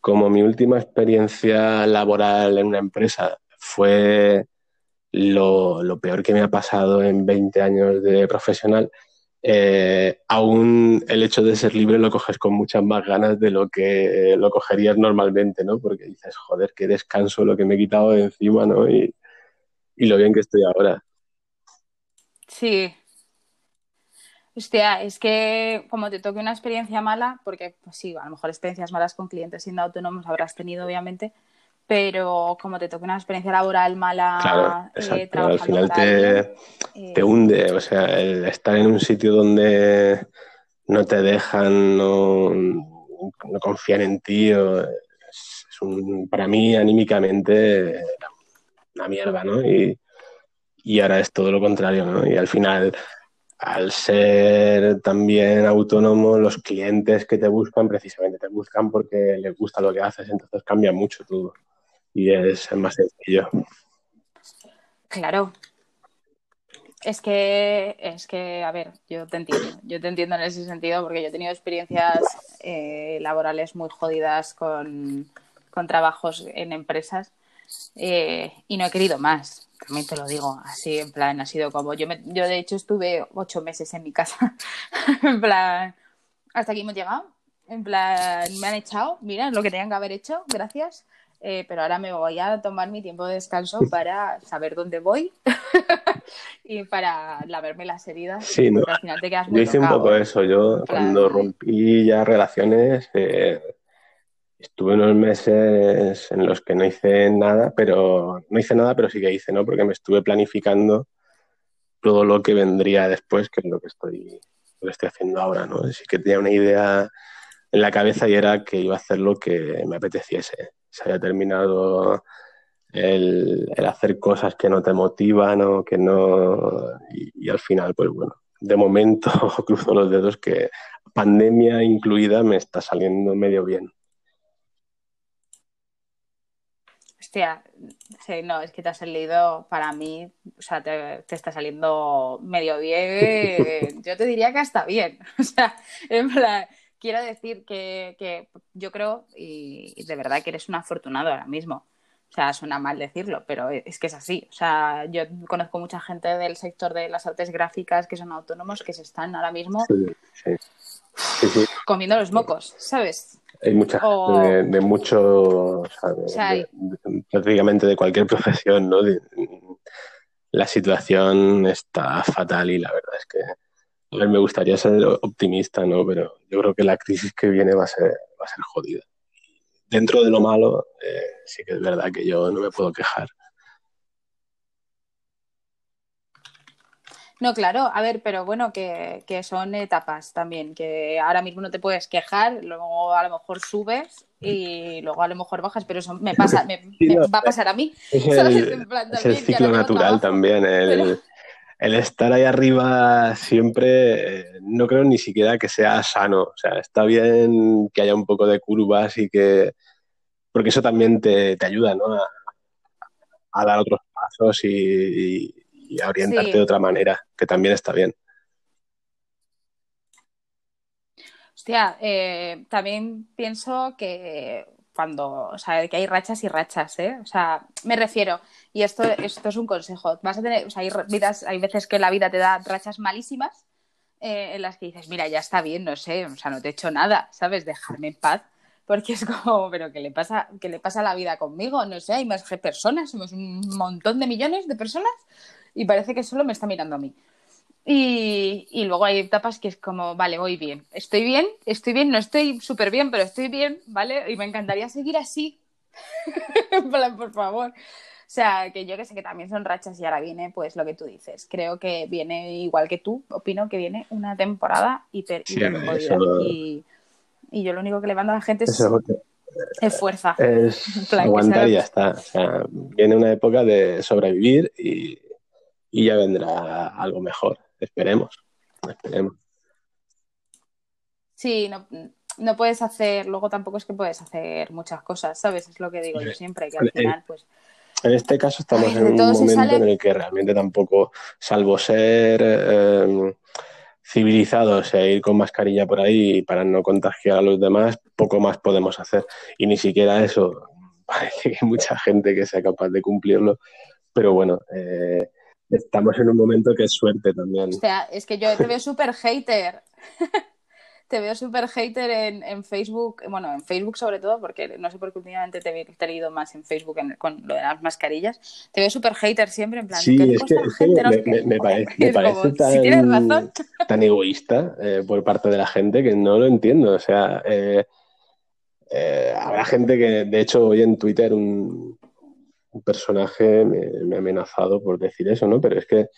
como mi última experiencia laboral en una empresa fue lo, peor que me ha pasado en 20 años de profesional, eh, aún el hecho de ser libre lo coges con muchas más ganas de lo que lo cogerías normalmente, ¿no? Porque dices, joder, qué descanso lo que me he quitado de encima, ¿no? Y, y lo bien que estoy ahora. Sí, Hostia, es que como te toque una experiencia mala, porque pues sí, a lo mejor experiencias malas con clientes siendo autónomos habrás tenido, obviamente, pero como te toque una experiencia laboral mala, claro, eh, al final te, eh, te, hunde, o sea, el estar en un sitio donde no te dejan, no, no confían en ti, es, un, para mí anímicamente una mierda, ¿no? Y, y ahora es todo lo contrario, ¿no? Y al final al ser también autónomo, los clientes que te buscan precisamente te buscan porque les gusta lo que haces, entonces cambia mucho todo y es más sencillo. Claro. Es que, es que, a ver, yo te entiendo, yo te entiendo en ese sentido porque yo he tenido experiencias eh, laborales muy jodidas con, trabajos en empresas eh, y no he querido más también te lo digo, así en plan, ha sido como, yo, me, yo de hecho estuve ocho meses en mi casa, en plan, hasta aquí hemos llegado, en plan, me han echado, mira, lo que tenían que haber hecho, gracias, eh, pero ahora me voy a tomar mi tiempo de descanso para saber dónde voy y para lavarme las heridas. Sí, no. al final te quedas muy Yo hice un poco eso, yo cuando rompí ya relaciones... Eh Estuve unos meses en los que no hice nada, pero no hice nada, pero sí que hice, ¿no? Porque me estuve planificando todo lo que vendría después, que es lo que estoy, lo que estoy haciendo ahora, ¿no? Sí que tenía una idea en la cabeza y era que iba a hacer lo que me apeteciese. Se había terminado el, hacer cosas que no te motivan o que no... Y, al final, pues bueno, de momento cruzo los dedos que pandemia incluida me está saliendo medio bien. Hostia, sí, no, es que te ha salido, para mí, o sea, te, está saliendo medio bien, yo te diría que hasta bien, o sea, en plan, quiero decir que, yo creo, y, de verdad que eres un afortunado ahora mismo. O sea, suena mal decirlo, pero es que es así. O sea, yo conozco mucha gente del sector de las artes gráficas que son autónomos que se están ahora mismo comiendo los mocos, ¿sabes? Hay mucha gente de, mucho, prácticamente de cualquier profesión, ¿no? la situación está fatal y la verdad es que a ver, me gustaría ser optimista, ¿no? Pero yo creo que la crisis que viene va a ser, va a ser jodida. Dentro de lo malo, eh, sí que es verdad que yo no me puedo quejar. No, claro, a ver, pero bueno, que, son etapas también, que ahora mismo no te puedes quejar, luego a lo mejor subes y luego a lo mejor bajas, pero eso me pasa, me, va a pasar a mí. Es el, ciclo natural también, el, el estar ahí arriba siempre, eh, no creo ni siquiera que sea sano. O sea, está bien que haya un poco de curvas y que. Porque eso también te, ayuda, ¿no? A, dar otros pasos y, a orientarte de otra manera, que también está bien. Hostia, eh, también pienso que cuando, o sea, que hay rachas y rachas, ¿eh? O sea, me refiero, y esto, esto es un consejo, vas a tener, o sea, hay, vidas, hay veces que la vida te da rachas malísimas eh, en las que dices, mira, ya está bien, no sé, o sea, no te he hecho nada, ¿sabes? Dejarme en paz, porque es como, pero ¿qué le pasa, qué le pasa a la vida conmigo? No sé, hay más personas, somos un montón de millones de personas y parece que solo me está mirando a mí. Y, luego hay etapas que es como, vale, voy bien, estoy bien, estoy bien, no estoy súper bien, pero estoy bien, ¿vale? Y me encantaría seguir así. por favor. O sea, que yo que sé que también son rachas y ahora viene pues lo que tú dices. Creo que viene igual que tú, opino que viene una temporada hiper, y, yo lo único que le mando a la gente es, es fuerza. Es aguantar y ya está. O sea, viene una época de sobrevivir y ya vendrá algo mejor. Esperemos, esperemos. Sí, no, no puedes hacer, luego tampoco es que puedes hacer muchas cosas, ¿sabes? Es lo que digo yo siempre, que al final, pues. En este caso estamos en un momento en el que realmente tampoco, salvo ser eh, civilizados e ir con mascarilla por ahí para no contagiar a los demás, poco más podemos hacer. Y ni siquiera eso, parece que hay mucha gente que sea capaz de cumplirlo, pero bueno, eh, estamos en un momento que es suerte también. O sea, es que yo te veo súper hater. te veo súper hater en, Facebook, bueno, en Facebook sobre todo, porque no sé por qué últimamente te he leído más en Facebook con lo de las mascarillas. Te veo súper hater siempre, en plan, sí, es que, me, parece, tan, egoísta eh, por parte de la gente que no lo entiendo. O sea, eh, eh, habrá gente que, de hecho, hoy en Twitter un, un personaje me, ha amenazado por decir eso, ¿no? Pero es que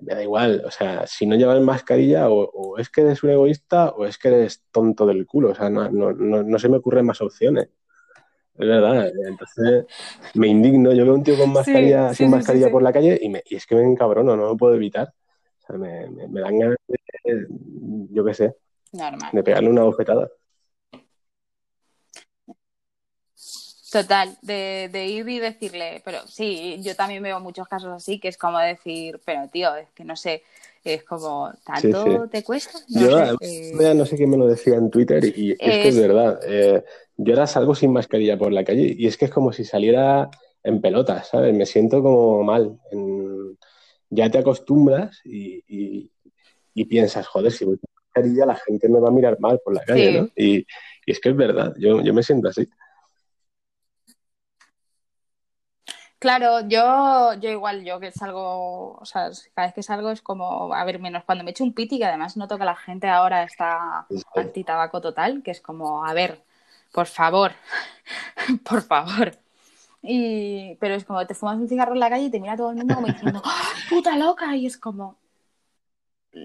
me da igual, o sea, si no llevas mascarilla o, es que eres un egoísta o es que eres tonto del culo, o sea, no, no, no, se me ocurren más opciones. Es verdad, entonces me indigno, yo veo un tío con mascarilla, sin mascarilla por la calle y, me, y es que me encabrono, no lo puedo evitar. O sea, me, me, dan ganas de, yo qué sé, de pegarle una bofetada. Total, de, de, ir y decirle, pero sí, yo también veo muchos casos así, que es como decir, pero tío, es que no sé, es como, ¿tanto te cuesta? No yo sé, eh, no sé quién me lo decía en Twitter y, es, que es verdad, eh, yo ahora salgo sin mascarilla por la calle y es que es como si saliera en pelotas, ¿sabes? Me siento como mal. Ya te acostumbras y, y, piensas, joder, si voy con mascarilla la gente me va a mirar mal por la calle, ¿no? Y, es que es verdad, yo, yo me siento así. Claro, yo, yo igual, yo que salgo, o sea, cada vez que salgo es como, a ver, menos cuando me echo un piti, que además noto que la gente ahora está anti-tabaco total, que es como, a ver, por favor, por favor. Y, pero es como, te fumas un cigarro en la calle y te mira todo el mundo como diciendo, ¡Ah, puta loca, y es como,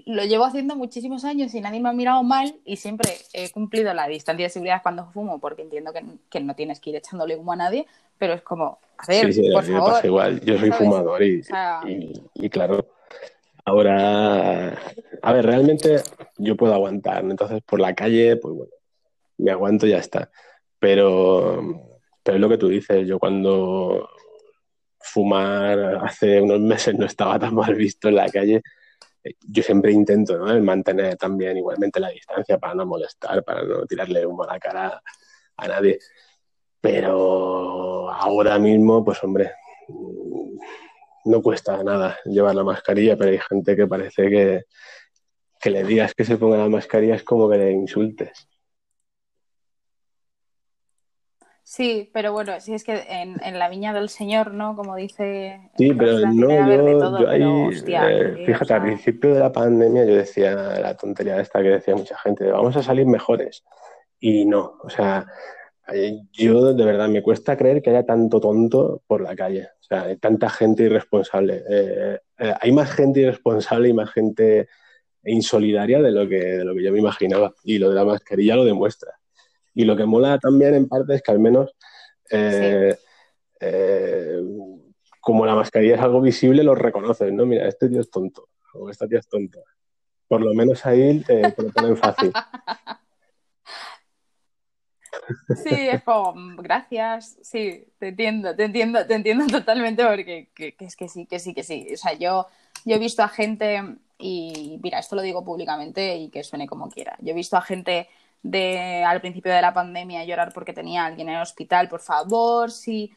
lo llevo haciendo muchísimos años y nadie me ha mirado mal y siempre he cumplido la distancia de seguridad cuando fumo porque entiendo que, no tienes que ir echándole humo a nadie, pero es como, a ver, sí, sí, por Me pasa igual, yo soy fumador y, y, claro, ahora, a ver, realmente yo puedo aguantar, entonces por la calle, pues bueno, me aguanto y ya está, pero, pero es lo que tú dices, yo cuando fumar hace unos meses no estaba tan mal visto en la calle yo siempre intento ¿no? mantener también igualmente la distancia para no molestar, para no tirarle humo a la cara a nadie. Pero ahora mismo, pues hombre, no cuesta nada llevar la mascarilla, pero hay gente que parece que, que le digas que se ponga la mascarilla es como que le insultes. Sí, pero bueno, si es que en, la viña del Señor, ¿no? Como dice. Sí, pero no, yo, ahí. Eh, fíjate, al principio de la pandemia yo decía la tontería esta que decía mucha gente, vamos a salir mejores. Y no, o sea, yo de verdad me cuesta creer que haya tanto tonto por la calle. O sea, hay tanta gente irresponsable. Eh, eh, hay más gente irresponsable y más gente insolidaria de lo que, de lo que yo me imaginaba. Y lo de la mascarilla lo demuestra. Y lo que mola también en parte es que al menos, eh, como la mascarilla es algo visible, lo reconoces, ¿no? Mira, este tío es tonto, o esta tía es tonta. Por lo menos ahí te, lo ponen fácil. Sí, es como, mm, gracias, sí, te entiendo, te entiendo, te entiendo totalmente porque es que sí, que sí, que sí. O sea, yo, yo he visto a gente, y mira, esto lo digo públicamente y que suene como quiera, yo he visto a gente de al principio de la pandemia llorar porque tenía a alguien en el hospital, por favor, si,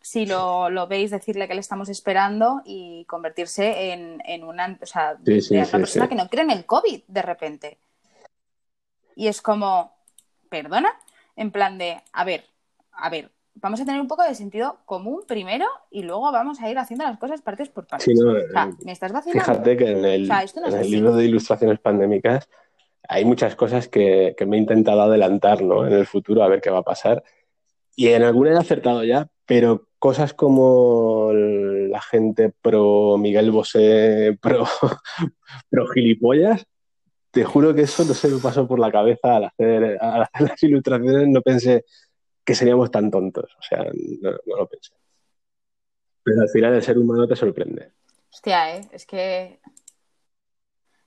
si lo, lo veis, decirle que le estamos esperando y convertirse en, en una, o sea, una persona que no cree en el COVID de repente. Y es como, perdona, en plan de, a ver, a ver, vamos a tener un poco de sentido común primero y luego vamos a ir haciendo las cosas partes por partes. Eh, ¿me estás Fíjate que en el, en el libro de ilustraciones pandémicas hay muchas cosas que, me he intentado adelantar ¿no? en el futuro a ver qué va a pasar. Y en alguna he acertado ya, pero cosas como la gente pro Miguel Bosé, pro, pro gilipollas, te juro que eso no se me pasó por la cabeza al hacer, al hacer las ilustraciones, no pensé que seríamos tan tontos, o sea, no, no lo pensé. Pero al final el ser humano te sorprende. Hostia, ¿eh? es que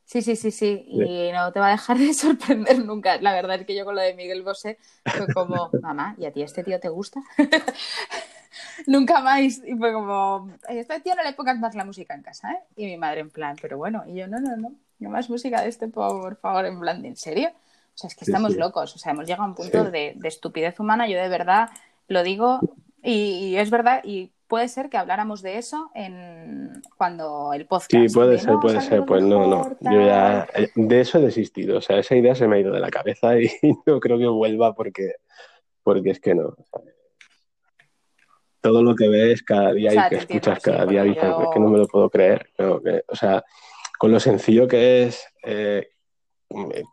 Sí, sí, sí, sí. Y no te va a dejar de sorprender nunca. La verdad es que yo con lo de Miguel Bosé fue como, mamá, ¿y a ti este tío te gusta? nunca más. Y fue como, a este tío no le pongas más la música en casa, ¿eh? Y mi madre en plan, pero bueno. Y yo, no, no, no. No más música de este, por favor, en plan, ¿en serio? O sea, es que estamos locos. O sea, hemos llegado a un punto de, estupidez humana. Yo de verdad lo digo y, y es verdad. Y puede ser que habláramos de eso en cuando el podcast. Sí, puede ser, puede ser. Pues no, no. Yo ya eh, de eso he desistido. O sea, esa idea se me ha ido de la cabeza y no creo que vuelva porque, porque es que no. todo lo que ves cada día y que escuchas cada día dices, es que no me lo puedo creer. o sea, con lo sencillo que es eh,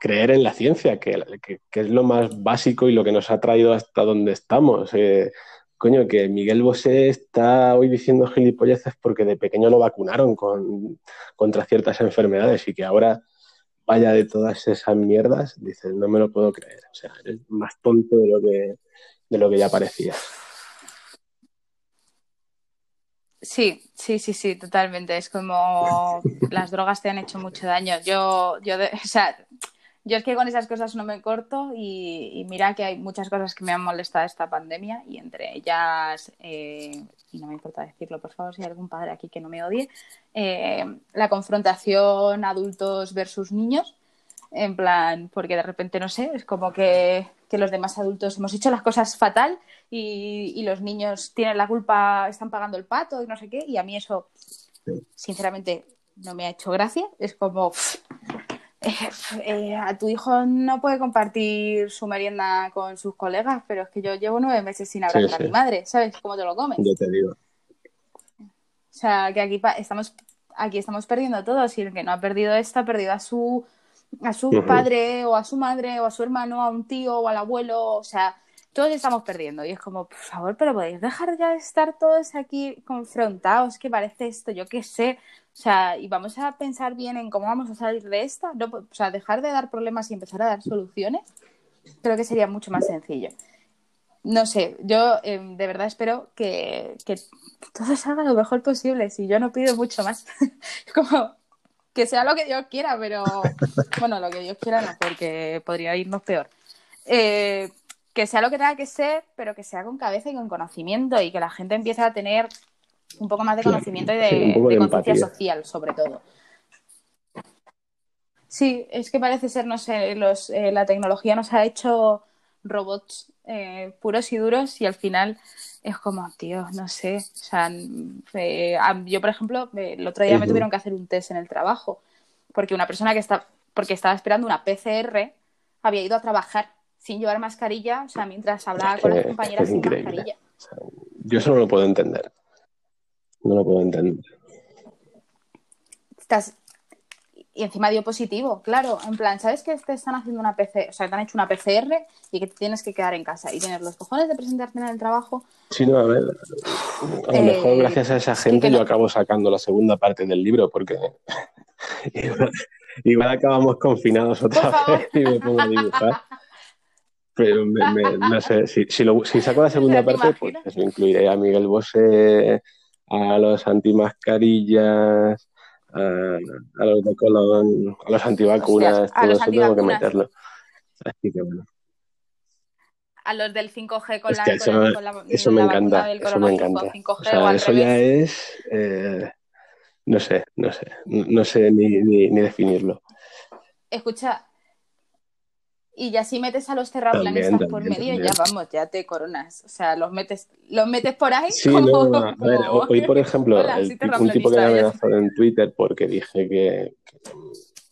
creer en la ciencia, que, que, es lo más básico y lo que nos ha traído hasta donde estamos. Eh, coño, que Miguel Bosé está hoy diciendo gilipolleces porque de pequeño lo vacunaron con, contra ciertas enfermedades y que ahora vaya de todas esas mierdas, dices, no me lo puedo creer. O sea, eres más tonto de lo que, de lo que ya parecía. Sí, sí, sí, sí, totalmente. Es como las drogas te han hecho mucho daño. Yo, yo, o sea, yo es que con esas cosas no me corto y, mira que hay muchas cosas que me han molestado esta pandemia y entre ellas, eh, y no me importa decirlo, por favor, si hay algún padre aquí que no me odie, eh, la confrontación adultos versus niños, en plan, porque de repente, no sé, es como que, los demás adultos hemos hecho las cosas fatal y, los niños tienen la culpa, están pagando el pato y no sé qué, y a mí eso, sinceramente, no me ha hecho gracia, es como... Eh, a tu hijo no puede compartir su merienda con sus colegas, pero es que yo llevo nueve meses sin hablar a mi madre, ¿sabes? ¿Cómo te lo comes? Yo te digo. O sea, que aquí estamos, aquí estamos perdiendo todo. Si el que no ha perdido esto ha perdido a su, a su padre o a su madre o a su hermano, a un tío o al abuelo. O sea, todos estamos perdiendo. Y es como, por favor, pero podéis dejar ya de estar todos aquí confrontados, que parece esto, yo qué sé. O sea, y vamos a pensar bien en cómo vamos a salir de esta. No, o sea, dejar de dar problemas y empezar a dar soluciones, creo que sería mucho más sencillo. No sé, yo eh, de verdad espero que, que todo salga lo mejor posible. Si yo no pido mucho más, como que sea lo que Dios quiera, pero bueno, lo que Dios quiera no, porque podría irnos peor. Eh, que sea lo que tenga que ser, pero que sea con cabeza y con conocimiento y que la gente empiece a tener un poco más de conocimiento y de, conciencia social, sobre todo. Sí, es que parece ser, no sé, los, eh, la tecnología nos ha hecho robots eh, puros y duros y al final es como, tío, no sé. O sea, eh, yo, por ejemplo, el otro día me tuvieron que hacer un test en el trabajo porque una persona que está, porque estaba esperando una PCR había ido a trabajar sin llevar mascarilla, o sea, mientras hablaba con las compañeras sin mascarilla. yo eso no lo puedo entender. No lo puedo entender. Estás. Y encima dio positivo, claro. En plan, ¿sabes que te están haciendo una PCR? O sea, te han hecho una PCR y que te tienes que quedar en casa y tienes los cojones de presentarte en el trabajo. Sí, no, a ver. A lo mejor eh, gracias a esa gente yo acabo sacando la segunda parte del libro porque igual, acabamos confinados otra vez y me pongo a dibujar. Pero no sé, si, si, saco la segunda parte, pues incluiré a Miguel Bosé, a los antimascarillas, a, a los de Colón, a los antivacunas, todo eso tengo que meterlo. Así que bueno. A los del 5G con, la, eso, con, la, eso me encanta, eso me encanta. 5G o sea, eso ya es, eh, no sé, no sé, no sé ni, ni, ni definirlo. Escucha, y ya si metes a los terraplanistas por medio, ya vamos, ya te coronas. O sea, los metes, los metes por ahí. Sí, como, no, a ver, hoy, por ejemplo, un tipo que me amenazado en Twitter porque dije que,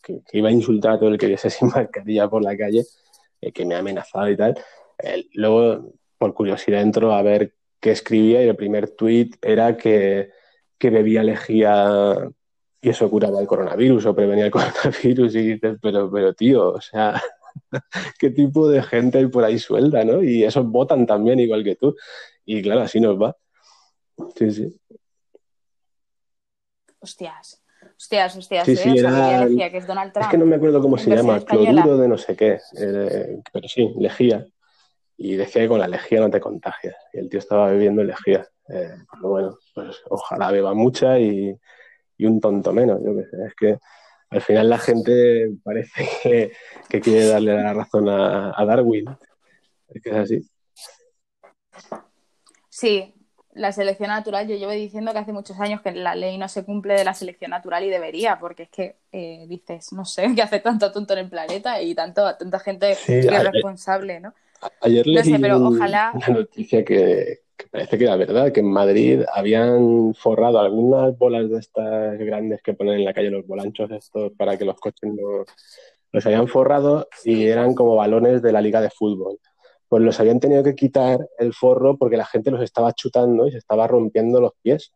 que, iba a insultar a todo el que viese sin mascarilla por la calle, eh, que me ha amenazado y tal. luego, por curiosidad, entro a ver qué escribía y el primer tweet era que, que bebía lejía y eso curaba el coronavirus o prevenía el coronavirus y dices, pero, pero tío, o sea, qué tipo de gente hay por ahí suelta, ¿no? Y esos votan también igual que tú. Y claro, así nos va. Sí, sí. Hostias. Hostias, hostias. Sí, ¿eh? sí, era... que es Donald Trump. Es que no me acuerdo cómo se llama, cloruro de no sé qué. Eh, pero sí, lejía. Y decía que con la lejía no te contagias. Y el tío estaba bebiendo lejía. Eh, bueno, pues ojalá beba mucha y, y un tonto menos, yo qué sé. Es que al final la gente parece que, quiere darle la razón a, Darwin. Es que es así. Sí, la selección natural, yo llevo diciendo que hace muchos años que la ley no se cumple de la selección natural y debería, porque es que eh, dices, no sé, que hace tanto tonto en el planeta y tanto, tanta gente irresponsable, ¿no? Ayer leí una noticia que, parece que era verdad, que en Madrid habían forrado algunas bolas de estas grandes que ponen en la calle los volanchos estos para que los coches no... Los habían forrado y eran como balones de la liga de fútbol. Pues los habían tenido que quitar el forro porque la gente los estaba chutando y se estaba rompiendo los pies.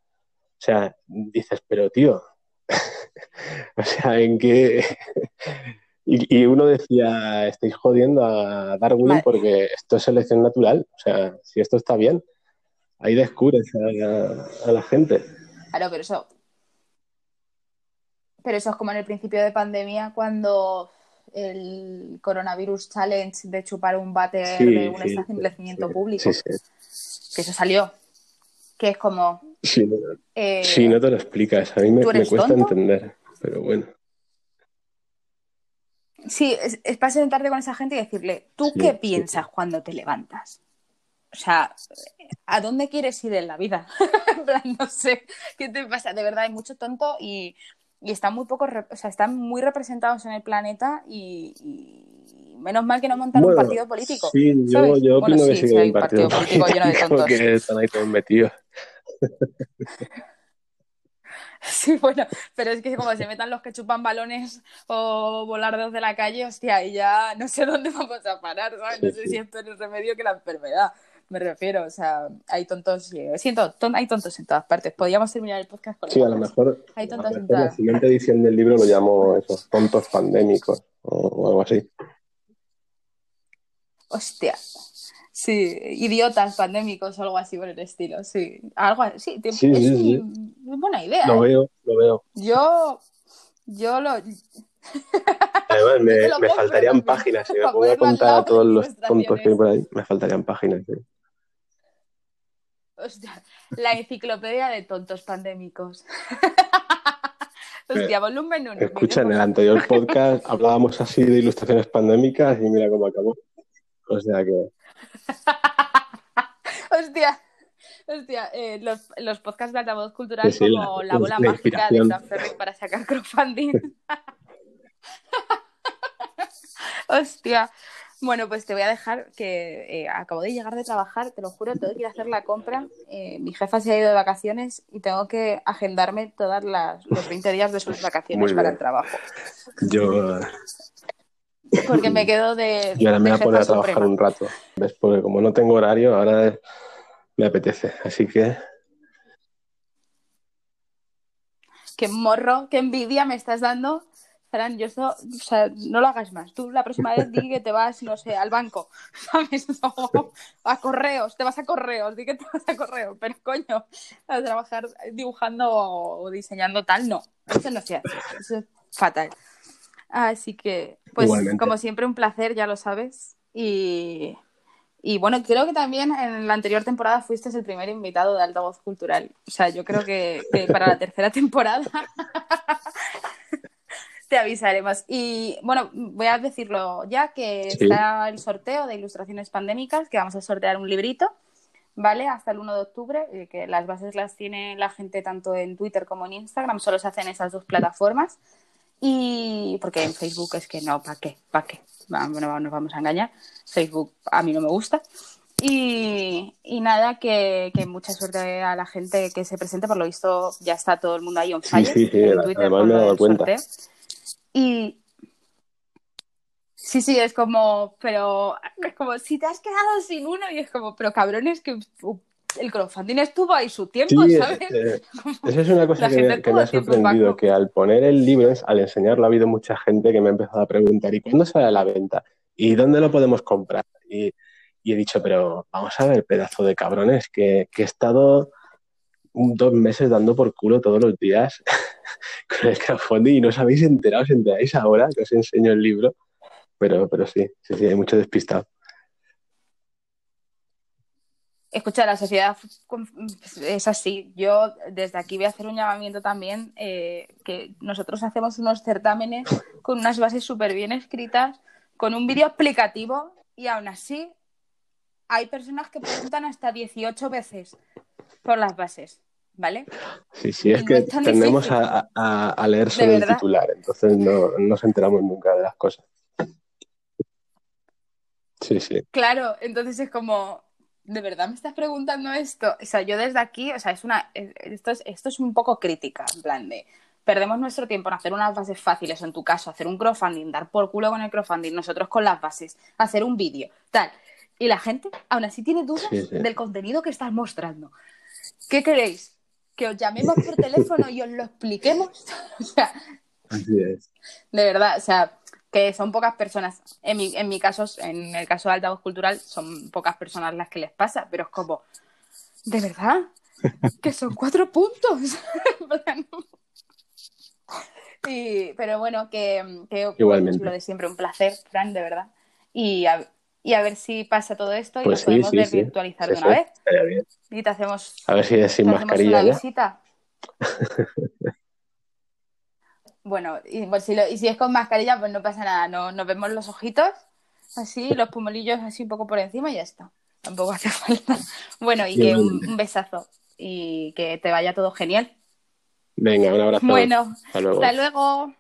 O sea, dices, pero tío, o sea, ¿en qué...? Y, uno decía, estáis jodiendo a Darwin porque esto es selección natural. O sea, si esto está bien, ahí descubres a, la gente. Claro, pero eso. Pero eso es como en el principio de pandemia, cuando el coronavirus challenge de chupar un váter de un establecimiento público. Que eso salió. Que es como. Sí, no, eh, no te lo explicas. A mí me, cuesta entender. Pero bueno. Sí, es, es, para sentarte con esa gente y decirle, ¿tú qué piensas cuando te levantas? O sea, ¿a dónde quieres ir en la vida? en plan, no sé, ¿qué te pasa? De verdad, hay mucho tonto y, están muy poco, o sea, están muy representados en el planeta y, menos mal que no montan un partido político. Sí, yo, yo opino que sí, hay un partido, político, lleno de tontos. que están ahí todos metidos. Sí, bueno, pero es que como se metan los que chupan balones o volardos de la calle, hostia, y ya no sé dónde vamos a parar, ¿sabes? No sé si esto es el remedio que la enfermedad me refiero, o sea, hay tontos, siento, hay tontos en todas partes. Podríamos terminar el podcast con Sí, a lo mejor, hay tontos en todas. la siguiente edición del libro lo llamo esos tontos pandémicos o, algo así. Hostia. Sí, idiotas pandémicos o algo así por el estilo, sí. Algo así, sí, Sí, es sí, un- buena idea. Lo ¿eh? veo, lo veo. Yo, yo lo... Además, me, lo me compro faltarían páginas. Si me pongo a contar a todos los tontos que hay por ahí, me faltarían páginas. sí. Hostia, la enciclopedia de tontos pandémicos. Hostia, volumen 1. Escucha, en el anterior podcast hablábamos así de ilustraciones pandémicas y mira cómo acabó. O sea que, Hostia, hostia, eh, los, los podcasts de altavoz cultural Sí, como la, bola la mágica de. Fran Ferric para sacar crowdfunding. hostia. Bueno, pues te voy a dejar que eh, acabo de llegar de trabajar, te lo juro, tengo que ir a hacer la compra. Eh, mi jefa se ha ido de vacaciones y tengo que agendarme todos los 20 días de sus vacaciones para el trabajo. yo, Porque me quedo de. yo ahora me voy a poner a trabajar suprema. un rato. ¿ves? Porque como no tengo horario, ahora me apetece. Así que, Qué morro, qué envidia me estás dando. Fran, yo esto, o sea, no lo hagas más. Tú la próxima vez di que te vas, no sé, al banco, ¿sabes? O a correos, te vas a correos, di que te vas a correos, pero coño, a trabajar dibujando o diseñando tal, no. Eso no se hace, eso es fatal. Así que, pues, Igualmente. como siempre, un placer, ya lo sabes. Y, y bueno, creo que también en la anterior temporada fuiste el primer invitado de Altavoz Cultural. O sea, yo creo que, que para la tercera temporada te avisaremos. Y bueno, voy a decirlo ya que Sí. está el sorteo de ilustraciones pandémicas, que vamos a sortear un librito, ¿vale? Hasta el 1 de octubre, eh, que las bases las tiene la gente tanto en Twitter como en Instagram, solo se hacen esas dos plataformas. Y porque en Facebook es que no, ¿para qué? ¿Para qué? Vamos, no nos vamos a engañar. Facebook a mí no me gusta. Y, y nada, que, que mucha suerte a la gente que se presente. Por lo visto, ya está todo el mundo ahí on Sí, fire sí, sí, en además Twitter me con he dado cuenta. sorteo. Y sí, sí, es como, pero es como si te has quedado sin uno y es como, pero cabrones, que el crowdfunding estuvo ahí su tiempo, Sí, ¿sabes? eh, Esa es una cosa que me, que me ha sorprendido, que al poner el libro, al enseñarlo, ha habido mucha gente que me ha empezado a preguntar, ¿y cuándo sale a la venta? ¿Y dónde lo podemos comprar? Y, y he dicho, pero vamos a ver, pedazo de cabrones, que, que he estado dos meses dando por culo todos los días con el crowdfunding y no os habéis enterado, os enteráis ahora que os enseño el libro. Pero, pero sí, sí, sí, hay mucho despistado. Escucha, la sociedad es así. Yo desde aquí voy a hacer un llamamiento también, eh, que nosotros hacemos unos certámenes con unas bases súper bien escritas, con un vídeo explicativo y aún así hay personas que preguntan hasta 18 veces por las bases, ¿vale? Sí, sí, es no que es tendemos a, a- a leer solo el titular, entonces no no nos enteramos nunca de las cosas. Sí, sí. Claro, entonces es como, ¿de verdad me estás preguntando esto? O sea, yo desde aquí, o sea, es una, esto es, esto es un poco crítica, en plan de, perdemos nuestro tiempo en hacer unas bases fáciles, o en tu caso, hacer un crowdfunding, dar por culo con el crowdfunding, nosotros con las bases, hacer un vídeo, tal. Y la gente aún así tiene dudas Sí, sí. del contenido que estás mostrando. ¿Qué queréis? ¿Que os llamemos por teléfono y os lo expliquemos? o sea, Así es. de verdad, o sea, que son pocas personas. En mi, en mi caso, en el caso de altavoz cultural, son pocas personas las que les pasa, pero es como, ¿de verdad? Que son cuatro puntos. Y, pero bueno, que, que Igualmente. lo de siempre, un placer, Fran, de verdad. Y a, y a ver si pasa todo esto y Pues nos sí, podemos sí, sí. desvirtualizar Sí, de una vez. Y te hacemos, A ver si es sin te hacemos mascarilla una ya. visita. Bueno, y, pues si lo- y si es con mascarilla, pues no pasa nada. No, nos vemos los ojitos, así, los pumolillos así un poco por encima y ya está. Tampoco hace falta. Bueno, y que un, un besazo y que te vaya todo genial. Venga, un abrazo. Bueno, Hasta luego. hasta luego.